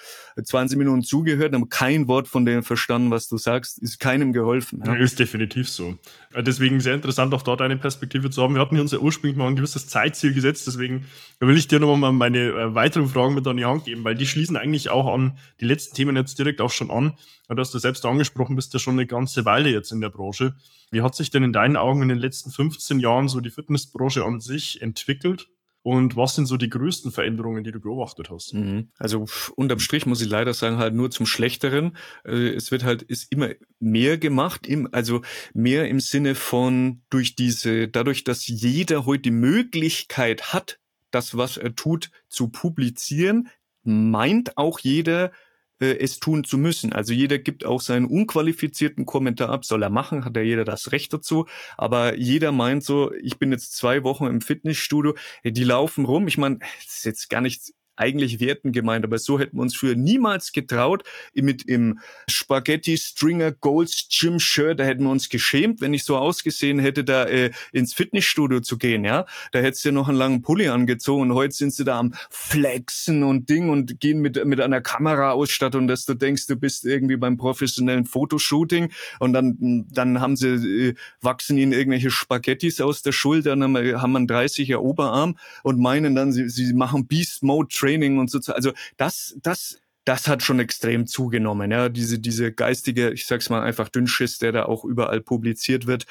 20 Minuten zugehört, aber kein Wort von dem verstanden, was du sagst, ist keinem geholfen. Ja? Ist definitiv so. Äh, deswegen sehr interessant, auch dort eine Perspektive zu haben. Wir hatten uns ja ursprünglich mal ein gewisses Zeitziel gesetzt, deswegen will ich dir nochmal meine weiteren Fragen mit an die Hand geben, weil die schließen eigentlich auch an die letzten Themen jetzt direkt auch schon an. Du hast du selbst angesprochen, bist ja schon eine ganze Weile jetzt in der Branche. Wie hat sich denn in deinen Augen in den letzten 15 Jahren so die Fitnessbranche an sich entwickelt? Und was sind so die größten Veränderungen, die du beobachtet hast? Mhm. Also unterm Strich muss ich leider sagen, halt nur zum Schlechteren. Äh, es wird halt, ist immer mehr gemacht, also mehr im Sinne von durch diese, dadurch, dass jeder heute die Möglichkeit hat, das, was er tut, zu publizieren, meint auch jeder, es tun zu müssen. Also jeder gibt auch seinen unqualifizierten Kommentar ab, soll er machen, hat ja jeder das Recht dazu. Aber jeder meint so, ich bin jetzt zwei Wochen im Fitnessstudio, die laufen rum. Ich meine, das ist jetzt gar nichts eigentlich Werten gemeint, aber so hätten wir uns früher niemals getraut, mit im Spaghetti Stringer Golds Gym Shirt, da hätten wir uns geschämt, wenn ich so ausgesehen hätte, da äh, ins Fitnessstudio zu gehen, ja. Da hättest du noch einen langen Pulli angezogen und heute sind sie da am Flexen und Ding und gehen mit, mit einer Kameraausstattung, dass du denkst, du bist irgendwie beim professionellen Fotoshooting und dann, dann haben sie, äh, wachsen ihnen irgendwelche Spaghettis aus der Schulter, dann haben, haben einen 30er Oberarm und meinen dann, sie, sie machen Beast Mode Training und so. Also das, das, das hat schon extrem zugenommen. Ja, diese, diese geistige, ich sag's mal einfach Dünnschiss, der da auch überall publiziert wird.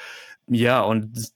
Ja, und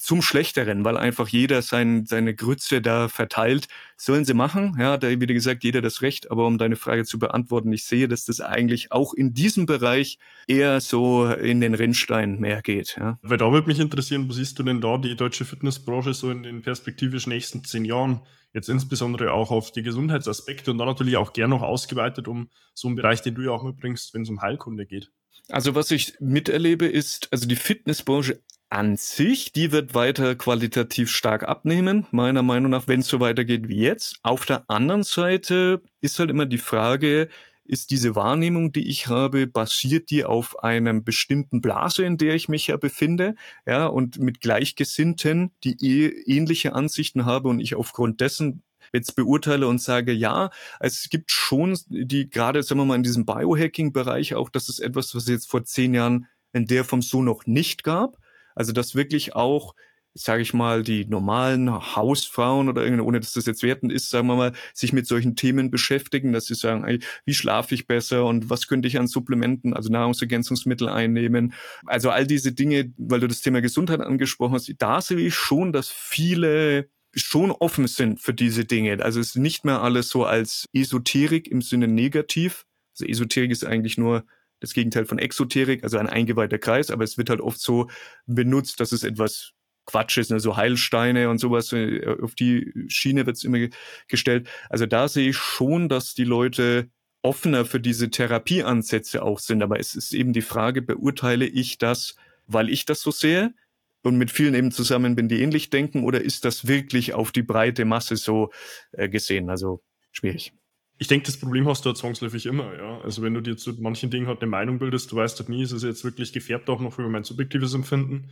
zum Schlechteren, weil einfach jeder sein, seine Grütze da verteilt. Sollen sie machen, ja, da wie gesagt, jeder das Recht, aber um deine Frage zu beantworten, ich sehe, dass das eigentlich auch in diesem Bereich eher so in den Rinnstein mehr geht. Ja. Weil da würde mich interessieren, wo siehst du denn da die deutsche Fitnessbranche so in den perspektivisch nächsten zehn Jahren? Jetzt insbesondere auch auf die Gesundheitsaspekte und dann natürlich auch gern noch ausgeweitet um so einen Bereich, den du ja auch mitbringst, wenn es um Heilkunde geht. Also was ich miterlebe ist, also die Fitnessbranche an sich, die wird weiter qualitativ stark abnehmen, meiner Meinung nach, wenn es so weitergeht wie jetzt. Auf der anderen Seite ist halt immer die Frage, ist diese Wahrnehmung, die ich habe, basiert die auf einem bestimmten Blase, in der ich mich ja befinde, ja, und mit Gleichgesinnten, die eh ähnliche Ansichten habe und ich aufgrund dessen jetzt beurteile und sage, ja, es gibt schon die, gerade, sagen wir mal, in diesem Biohacking-Bereich auch, das ist etwas, was es jetzt vor zehn Jahren in der Form so noch nicht gab. Also, dass wirklich auch sage ich mal, die normalen Hausfrauen oder irgendwie, ohne dass das jetzt wertend ist, sagen wir mal, sich mit solchen Themen beschäftigen, dass sie sagen, ey, wie schlafe ich besser und was könnte ich an Supplementen, also Nahrungsergänzungsmittel einnehmen. Also all diese Dinge, weil du das Thema Gesundheit angesprochen hast, da sehe ich schon, dass viele schon offen sind für diese Dinge. Also es ist nicht mehr alles so als Esoterik im Sinne negativ. Also Esoterik ist eigentlich nur das Gegenteil von Exoterik, also ein eingeweihter Kreis, aber es wird halt oft so benutzt, dass es etwas Quatsch ist, ne? so Heilsteine und sowas, äh, auf die Schiene wird es immer gestellt. Also da sehe ich schon, dass die Leute offener für diese Therapieansätze auch sind, aber es ist eben die Frage, beurteile ich das, weil ich das so sehe und mit vielen eben zusammen bin, die ähnlich denken, oder ist das wirklich auf die breite Masse so äh, gesehen? Also schwierig. Ich denke, das Problem hast du ja zwangsläufig immer, ja. Also wenn du dir zu manchen Dingen halt eine Meinung bildest, du weißt halt nie, ist es jetzt wirklich gefärbt auch noch über mein subjektives Empfinden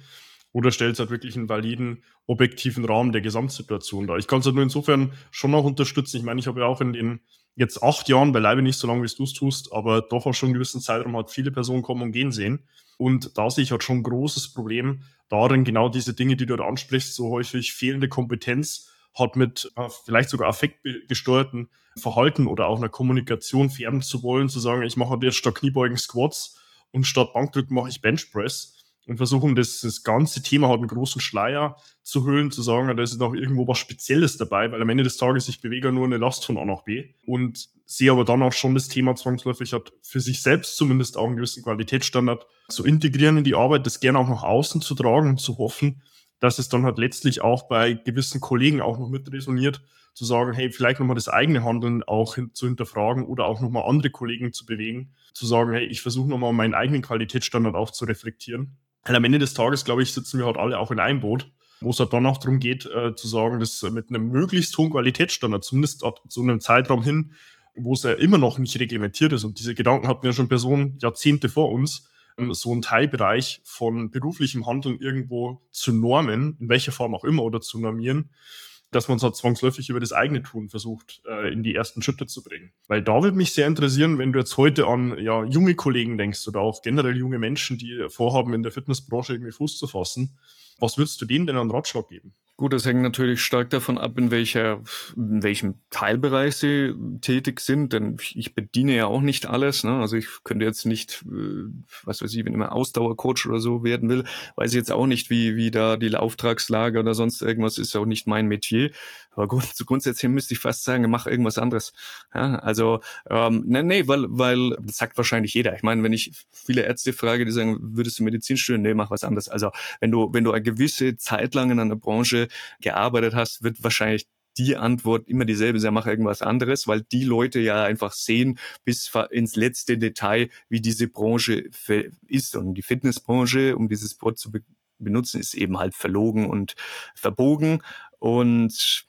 oder stellst halt wirklich einen validen, objektiven Rahmen der Gesamtsituation dar. Ich kann es halt nur insofern schon noch unterstützen. Ich meine, ich habe ja auch in den jetzt acht Jahren, beileibe nicht so lange, wie du es tust, aber doch auch schon einen gewissen Zeitraum hat viele Personen kommen und gehen sehen. Und da sehe ich halt schon ein großes Problem darin, genau diese Dinge, die du da ansprichst, so häufig fehlende Kompetenz hat mit äh, vielleicht sogar affektgesteuerten Verhalten oder auch einer Kommunikation färben zu wollen, zu sagen, ich mache jetzt statt Kniebeugen Squats und statt Bankdrücken mache ich Benchpress und versuchen, das, das ganze Thema halt einen großen Schleier zu hüllen, zu sagen, da ist noch irgendwo was Spezielles dabei, weil am Ende des Tages ich bewege nur eine Last von A nach B und sehe aber dann auch schon das Thema zwangsläufig hat für sich selbst zumindest auch einen gewissen Qualitätsstandard zu integrieren in die Arbeit, das gerne auch nach außen zu tragen und zu hoffen, dass es dann halt letztlich auch bei gewissen Kollegen auch noch mit resoniert, zu sagen, hey, vielleicht nochmal das eigene Handeln auch hin, zu hinterfragen oder auch nochmal andere Kollegen zu bewegen, zu sagen, hey, ich versuche nochmal meinen eigenen Qualitätsstandard auch zu reflektieren weil am Ende des Tages, glaube ich, sitzen wir halt alle auch in einem Boot, wo es halt dann auch darum geht, äh, zu sagen, dass mit einem möglichst hohen Qualitätsstandard, zumindest zu einem Zeitraum hin, wo es ja immer noch nicht reglementiert ist. Und diese Gedanken hatten ja schon Personen Jahrzehnte vor uns, ähm, so einen Teilbereich von beruflichem Handeln irgendwo zu normen, in welcher Form auch immer, oder zu normieren, dass man es halt zwangsläufig über das eigene Tun versucht, äh, in die ersten Schritte zu bringen. Weil da würde mich sehr interessieren, wenn du jetzt heute an ja, junge Kollegen denkst oder auch generell junge Menschen, die vorhaben, in der Fitnessbranche irgendwie Fuß zu fassen, was würdest du denen denn an Ratschlag geben? Gut, das hängt natürlich stark davon ab, in welcher, in welchem Teilbereich sie tätig sind, denn ich bediene ja auch nicht alles. Ne? Also ich könnte jetzt nicht, äh, was weiß ich, wenn ich mal Ausdauercoach oder so werden will, weiß ich jetzt auch nicht, wie, wie da die Auftragslage oder sonst irgendwas ist, auch nicht mein Metier. Aber gut, zu grundsätzlich müsste ich fast sagen, mach irgendwas anderes. Ja, also, ähm, nee, nee, weil, weil, das sagt wahrscheinlich jeder. Ich meine, wenn ich viele Ärzte frage, die sagen, würdest du Medizin studieren? Nee, mach was anderes. Also, wenn du, wenn du eine gewisse Zeit lang in einer Branche gearbeitet hast, wird wahrscheinlich die Antwort immer dieselbe sein, mach irgendwas anderes, weil die Leute ja einfach sehen bis ins letzte Detail, wie diese Branche ist. Und die Fitnessbranche, um dieses Wort zu be benutzen, ist eben halt verlogen und verbogen. Und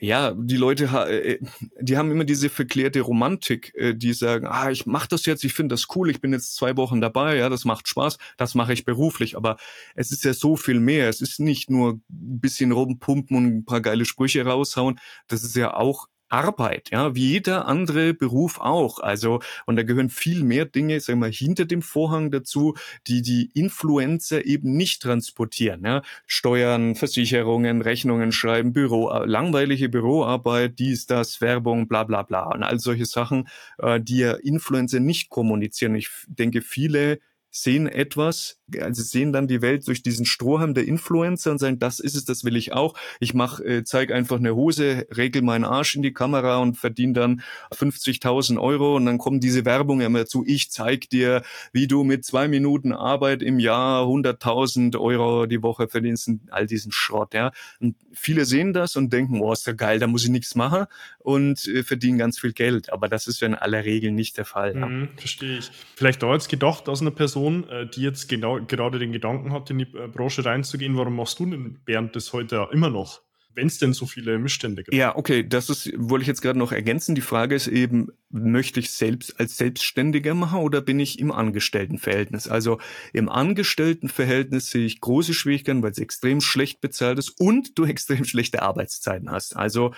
ja, die Leute, äh, die haben immer diese verklärte Romantik, äh, die sagen, ah, ich mache das jetzt, ich finde das cool, ich bin jetzt zwei Wochen dabei, ja, das macht Spaß, das mache ich beruflich, aber es ist ja so viel mehr. Es ist nicht nur ein bisschen rumpumpen und ein paar geile Sprüche raushauen, das ist ja auch Arbeit, ja, wie jeder andere Beruf auch. Also, und da gehören viel mehr Dinge, sagen wir, hinter dem Vorhang dazu, die die Influencer eben nicht transportieren, ja. Steuern, Versicherungen, Rechnungen schreiben, Büro, langweilige Büroarbeit, dies, das, Werbung, bla, bla, bla. Und all solche Sachen, äh, die ja Influencer nicht kommunizieren. Ich denke, viele sehen etwas, also sehen dann die Welt durch diesen Strohhalm der Influencer und sagen, das ist es, das will ich auch. Ich mach, äh, zeig einfach eine Hose, regel meinen Arsch in die Kamera und verdiene dann 50.000 Euro und dann kommt diese Werbung immer zu, ich zeig dir, wie du mit zwei Minuten Arbeit im Jahr 100.000 Euro die Woche verdienst, all diesen Schrott, ja. Und viele sehen das und denken, oh, ist ja geil, da muss ich nichts machen und äh, verdienen ganz viel Geld. Aber das ist ja in aller Regel nicht der Fall. Mhm, ja. Verstehe ich. Vielleicht jetzt gedacht aus einer Person, äh, die jetzt genau gerade den Gedanken hat, in die Branche reinzugehen, warum machst du denn Bernd das heute immer noch? Wenn es denn so viele Missstände gibt. Ja, okay, das ist, wollte ich jetzt gerade noch ergänzen. Die Frage ist eben, möchte ich selbst als Selbstständiger machen oder bin ich im Angestelltenverhältnis? Also im Angestelltenverhältnis sehe ich große Schwierigkeiten, weil es extrem schlecht bezahlt ist und du extrem schlechte Arbeitszeiten hast. Also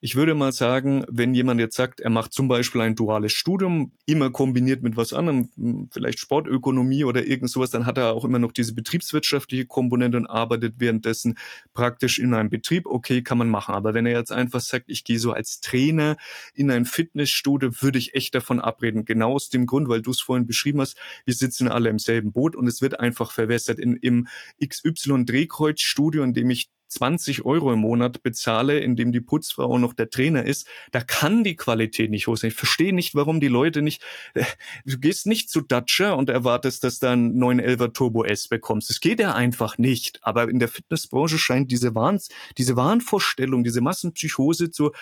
ich würde mal sagen, wenn jemand jetzt sagt, er macht zum Beispiel ein duales Studium, immer kombiniert mit was anderem, vielleicht Sportökonomie oder irgend sowas, dann hat er auch immer noch diese betriebswirtschaftliche Komponente und arbeitet währenddessen praktisch in einem Betrieb. Okay, kann man machen. Aber wenn er jetzt einfach sagt, ich gehe so als Trainer in ein Fitnessstudio, würde ich echt davon abreden. Genau aus dem Grund, weil du es vorhin beschrieben hast, wir sitzen alle im selben Boot und es wird einfach verwässert. In, Im XY-Drehkreuz-Studio, in dem ich 20 Euro im Monat bezahle, in dem die Putzfrau noch der Trainer ist, da kann die Qualität nicht hoch sein. Ich verstehe nicht, warum die Leute nicht, äh, du gehst nicht zu Dacia und erwartest, dass du einen 911er Turbo S bekommst. Das geht ja einfach nicht. Aber in der Fitnessbranche scheint diese Wahn, diese Wahnvorstellung, diese Massenpsychose zu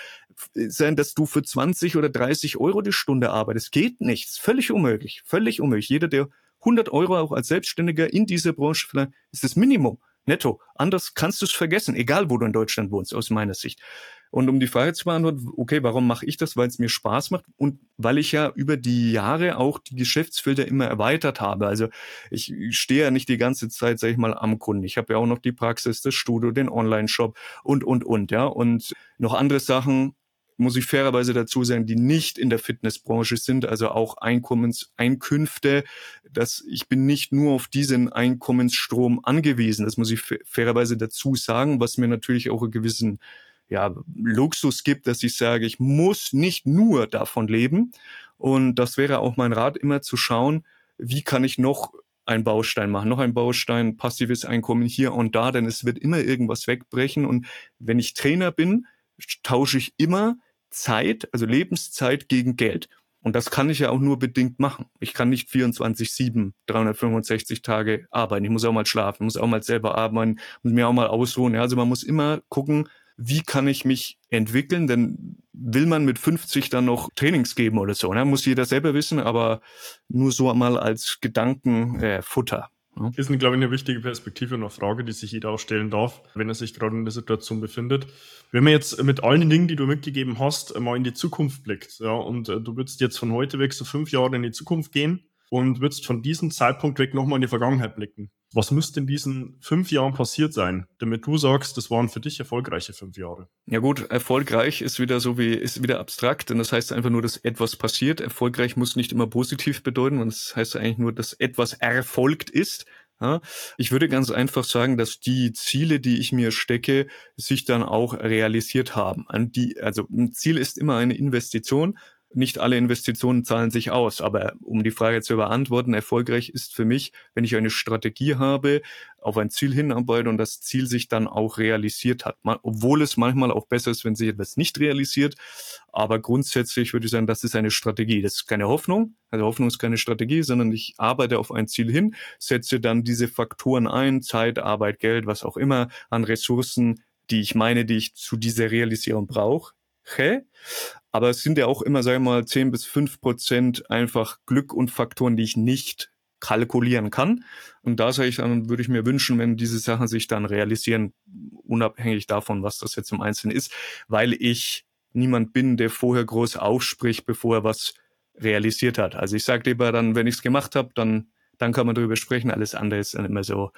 sein, dass du für 20 oder 30 Euro die Stunde arbeitest. Geht nichts. Völlig unmöglich. Völlig unmöglich. Jeder, der 100 Euro auch als Selbstständiger in dieser Branche, ist das Minimum netto. Anders kannst du es vergessen, egal wo du in Deutschland wohnst, aus meiner Sicht. Und um die Frage zu beantworten, okay, warum mache ich das? Weil es mir Spaß macht und weil ich ja über die Jahre auch die Geschäftsfelder immer erweitert habe. Also ich stehe ja nicht die ganze Zeit, sage ich mal, am Kunden. Ich habe ja auch noch die Praxis, das Studio, den Online-Shop und, und, und, ja. Und noch andere Sachen, muss ich fairerweise dazu sagen, die nicht in der Fitnessbranche sind, also auch Einkommenseinkünfte. dass ich bin nicht nur auf diesen Einkommensstrom angewiesen. Das muss ich fairerweise dazu sagen, was mir natürlich auch einen gewissen ja, Luxus gibt, dass ich sage, ich muss nicht nur davon leben. Und das wäre auch mein Rat, immer zu schauen, wie kann ich noch ein Baustein machen, noch ein Baustein, passives Einkommen hier und da, denn es wird immer irgendwas wegbrechen. Und wenn ich Trainer bin, tausche ich immer Zeit, also Lebenszeit gegen Geld. Und das kann ich ja auch nur bedingt machen. Ich kann nicht 24-7, 365 Tage arbeiten. Ich muss auch mal schlafen, muss auch mal selber arbeiten, muss mir auch mal ausruhen. Ja, also man muss immer gucken, wie kann ich mich entwickeln? Denn will man mit 50 dann noch Trainings geben oder so? Ne? Muss jeder selber wissen, aber nur so mal als Gedankenfutter. Äh, ja. Ist, glaube ich, eine wichtige Perspektive und eine Frage, die sich jeder auch stellen darf, wenn er sich gerade in der Situation befindet. Wenn man jetzt mit allen Dingen, die du mitgegeben hast, mal in die Zukunft blickt, ja, und äh, du würdest jetzt von heute weg so fünf Jahre in die Zukunft gehen und würdest von diesem Zeitpunkt weg nochmal in die Vergangenheit blicken. Was müsste in diesen fünf Jahren passiert sein, damit du sagst, das waren für dich erfolgreiche fünf Jahre? Ja gut, erfolgreich ist wieder so wie, ist wieder abstrakt, denn das heißt einfach nur, dass etwas passiert. Erfolgreich muss nicht immer positiv bedeuten, und das heißt eigentlich nur, dass etwas erfolgt ist. Ja, ich würde ganz einfach sagen, dass die Ziele, die ich mir stecke, sich dann auch realisiert haben. An die, also ein Ziel ist immer eine Investition nicht alle Investitionen zahlen sich aus. Aber um die Frage zu beantworten, erfolgreich ist für mich, wenn ich eine Strategie habe, auf ein Ziel hinarbeite und das Ziel sich dann auch realisiert hat. Obwohl es manchmal auch besser ist, wenn sich etwas nicht realisiert. Aber grundsätzlich würde ich sagen, das ist eine Strategie. Das ist keine Hoffnung. Also Hoffnung ist keine Strategie, sondern ich arbeite auf ein Ziel hin, setze dann diese Faktoren ein, Zeit, Arbeit, Geld, was auch immer an Ressourcen, die ich meine, die ich zu dieser Realisierung brauche. Aber es sind ja auch immer, sagen wir mal, 10 bis 5 Prozent einfach Glück und Faktoren, die ich nicht kalkulieren kann. Und da sage ich dann, würde ich mir wünschen, wenn diese Sachen sich dann realisieren, unabhängig davon, was das jetzt im Einzelnen ist, weil ich niemand bin, der vorher groß aufspricht, bevor er was realisiert hat. Also ich sage lieber dann, wenn ich es gemacht habe, dann dann kann man darüber sprechen. Alles andere ist dann immer so,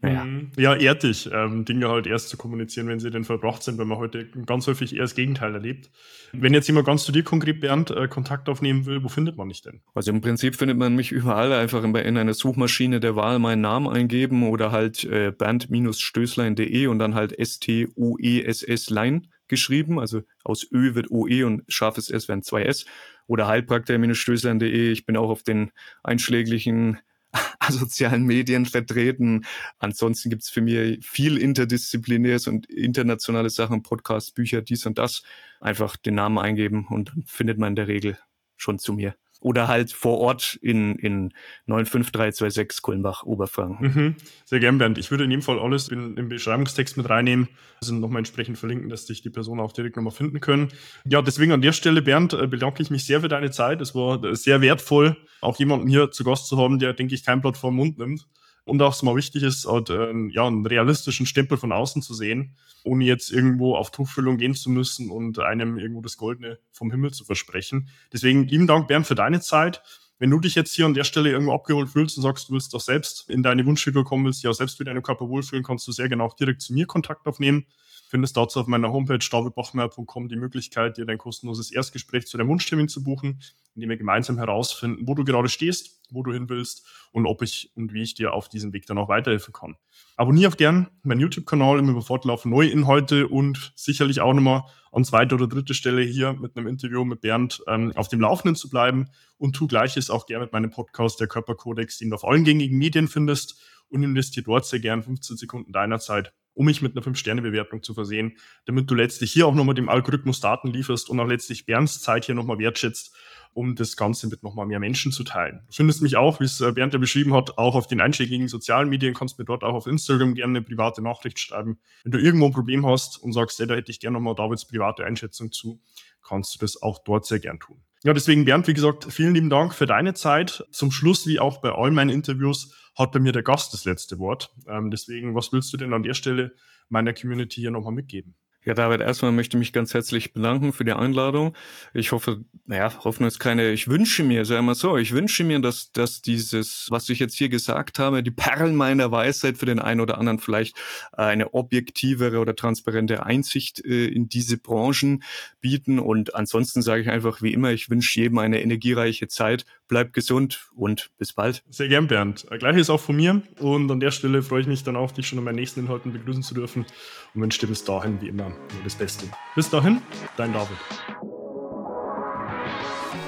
naja. Mhm. Ja, ehrt dich, ähm, Dinge halt erst zu kommunizieren, wenn sie denn verbracht sind, weil man heute ganz häufig eher das Gegenteil erlebt. Wenn jetzt jemand ganz zu dir konkret, Bernd, äh, Kontakt aufnehmen will, wo findet man dich denn? Also im Prinzip findet man mich überall, einfach in, in einer Suchmaschine der Wahl meinen Namen eingeben oder halt äh, bernd-stößlein.de und dann halt S-T-U-E-S-S Line geschrieben, also aus Ö wird OE und scharfes S werden zwei S oder heilpraktiker-stößlein.de. Ich bin auch auf den einschläglichen asozialen Medien vertreten. Ansonsten gibt's für mich viel interdisziplinäres und internationale Sachen, Podcasts, Bücher, dies und das. Einfach den Namen eingeben und dann findet man in der Regel schon zu mir oder halt vor Ort in, in 95326 Kulmbach, Oberfranken. Mhm. Sehr gern, Bernd. Ich würde in jedem Fall alles in, im Beschreibungstext mit reinnehmen, also nochmal entsprechend verlinken, dass sich die Person auch direkt nochmal finden können. Ja, deswegen an der Stelle, Bernd, äh, bedanke ich mich sehr für deine Zeit. Es war sehr wertvoll, auch jemanden hier zu Gast zu haben, der, denke ich, kein Blatt vor Mund nimmt und auch es mal wichtig ist, halt, äh, ja, einen realistischen Stempel von außen zu sehen, ohne jetzt irgendwo auf Tuchfüllung gehen zu müssen und einem irgendwo das Goldene vom Himmel zu versprechen. Deswegen lieben Dank, Bernd, für deine Zeit. Wenn du dich jetzt hier an der Stelle irgendwo abgeholt fühlst und sagst, du willst doch selbst in deine Wunschfigur kommen, willst dich auch selbst mit deinem Körper wohlfühlen, kannst du sehr gerne auch direkt zu mir Kontakt aufnehmen findest dazu auf meiner Homepage davidbachmeier.com die Möglichkeit, dir dein kostenloses Erstgespräch zu deinem Wunschtermin zu buchen, indem wir gemeinsam herausfinden, wo du gerade stehst, wo du hin willst und ob ich und wie ich dir auf diesem Weg dann auch weiterhelfen kann. Abonniere auch gern meinen YouTube-Kanal, immer über Fortlauf neue Inhalte und sicherlich auch nochmal an zweiter oder dritter Stelle hier mit einem Interview mit Bernd ähm, auf dem Laufenden zu bleiben und tu gleiches auch gerne mit meinem Podcast, der Körperkodex, den du auf allen gängigen Medien findest und investiere dort sehr gern 15 Sekunden deiner Zeit um mich mit einer 5-Sterne-Bewertung zu versehen, damit du letztlich hier auch nochmal dem Algorithmus Daten lieferst und auch letztlich Bernds Zeit hier nochmal wertschätzt, um das Ganze mit nochmal mehr Menschen zu teilen. Du findest mich auch, wie es äh, Bernd ja beschrieben hat, auch auf den einschlägigen sozialen Medien, kannst mir dort auch auf Instagram gerne eine private Nachricht schreiben. Wenn du irgendwo ein Problem hast und sagst, hey, da hätte ich gerne nochmal Davids private Einschätzung zu, kannst du das auch dort sehr gern tun. Ja, deswegen Bernd, wie gesagt, vielen lieben Dank für deine Zeit. Zum Schluss, wie auch bei all meinen Interviews, hat bei mir der Gast das letzte Wort. Ähm, deswegen, was willst du denn an der Stelle meiner Community hier nochmal mitgeben? Ja, David, erstmal möchte ich mich ganz herzlich bedanken für die Einladung. Ich hoffe, naja, Hoffnung ist keine, ich wünsche mir, sagen wir so, ich wünsche mir, dass, dass dieses, was ich jetzt hier gesagt habe, die Perlen meiner Weisheit für den einen oder anderen vielleicht eine objektivere oder transparente Einsicht äh, in diese Branchen bieten. Und ansonsten sage ich einfach wie immer, ich wünsche jedem eine energiereiche Zeit. Bleibt gesund und bis bald. Sehr gern, Bernd. Äh, Gleiches auch von mir. Und an der Stelle freue ich mich dann auch, dich schon in meinen nächsten Inhalten begrüßen zu dürfen und wünsche dir bis dahin wie immer nur das Beste. Bis dahin, dein David.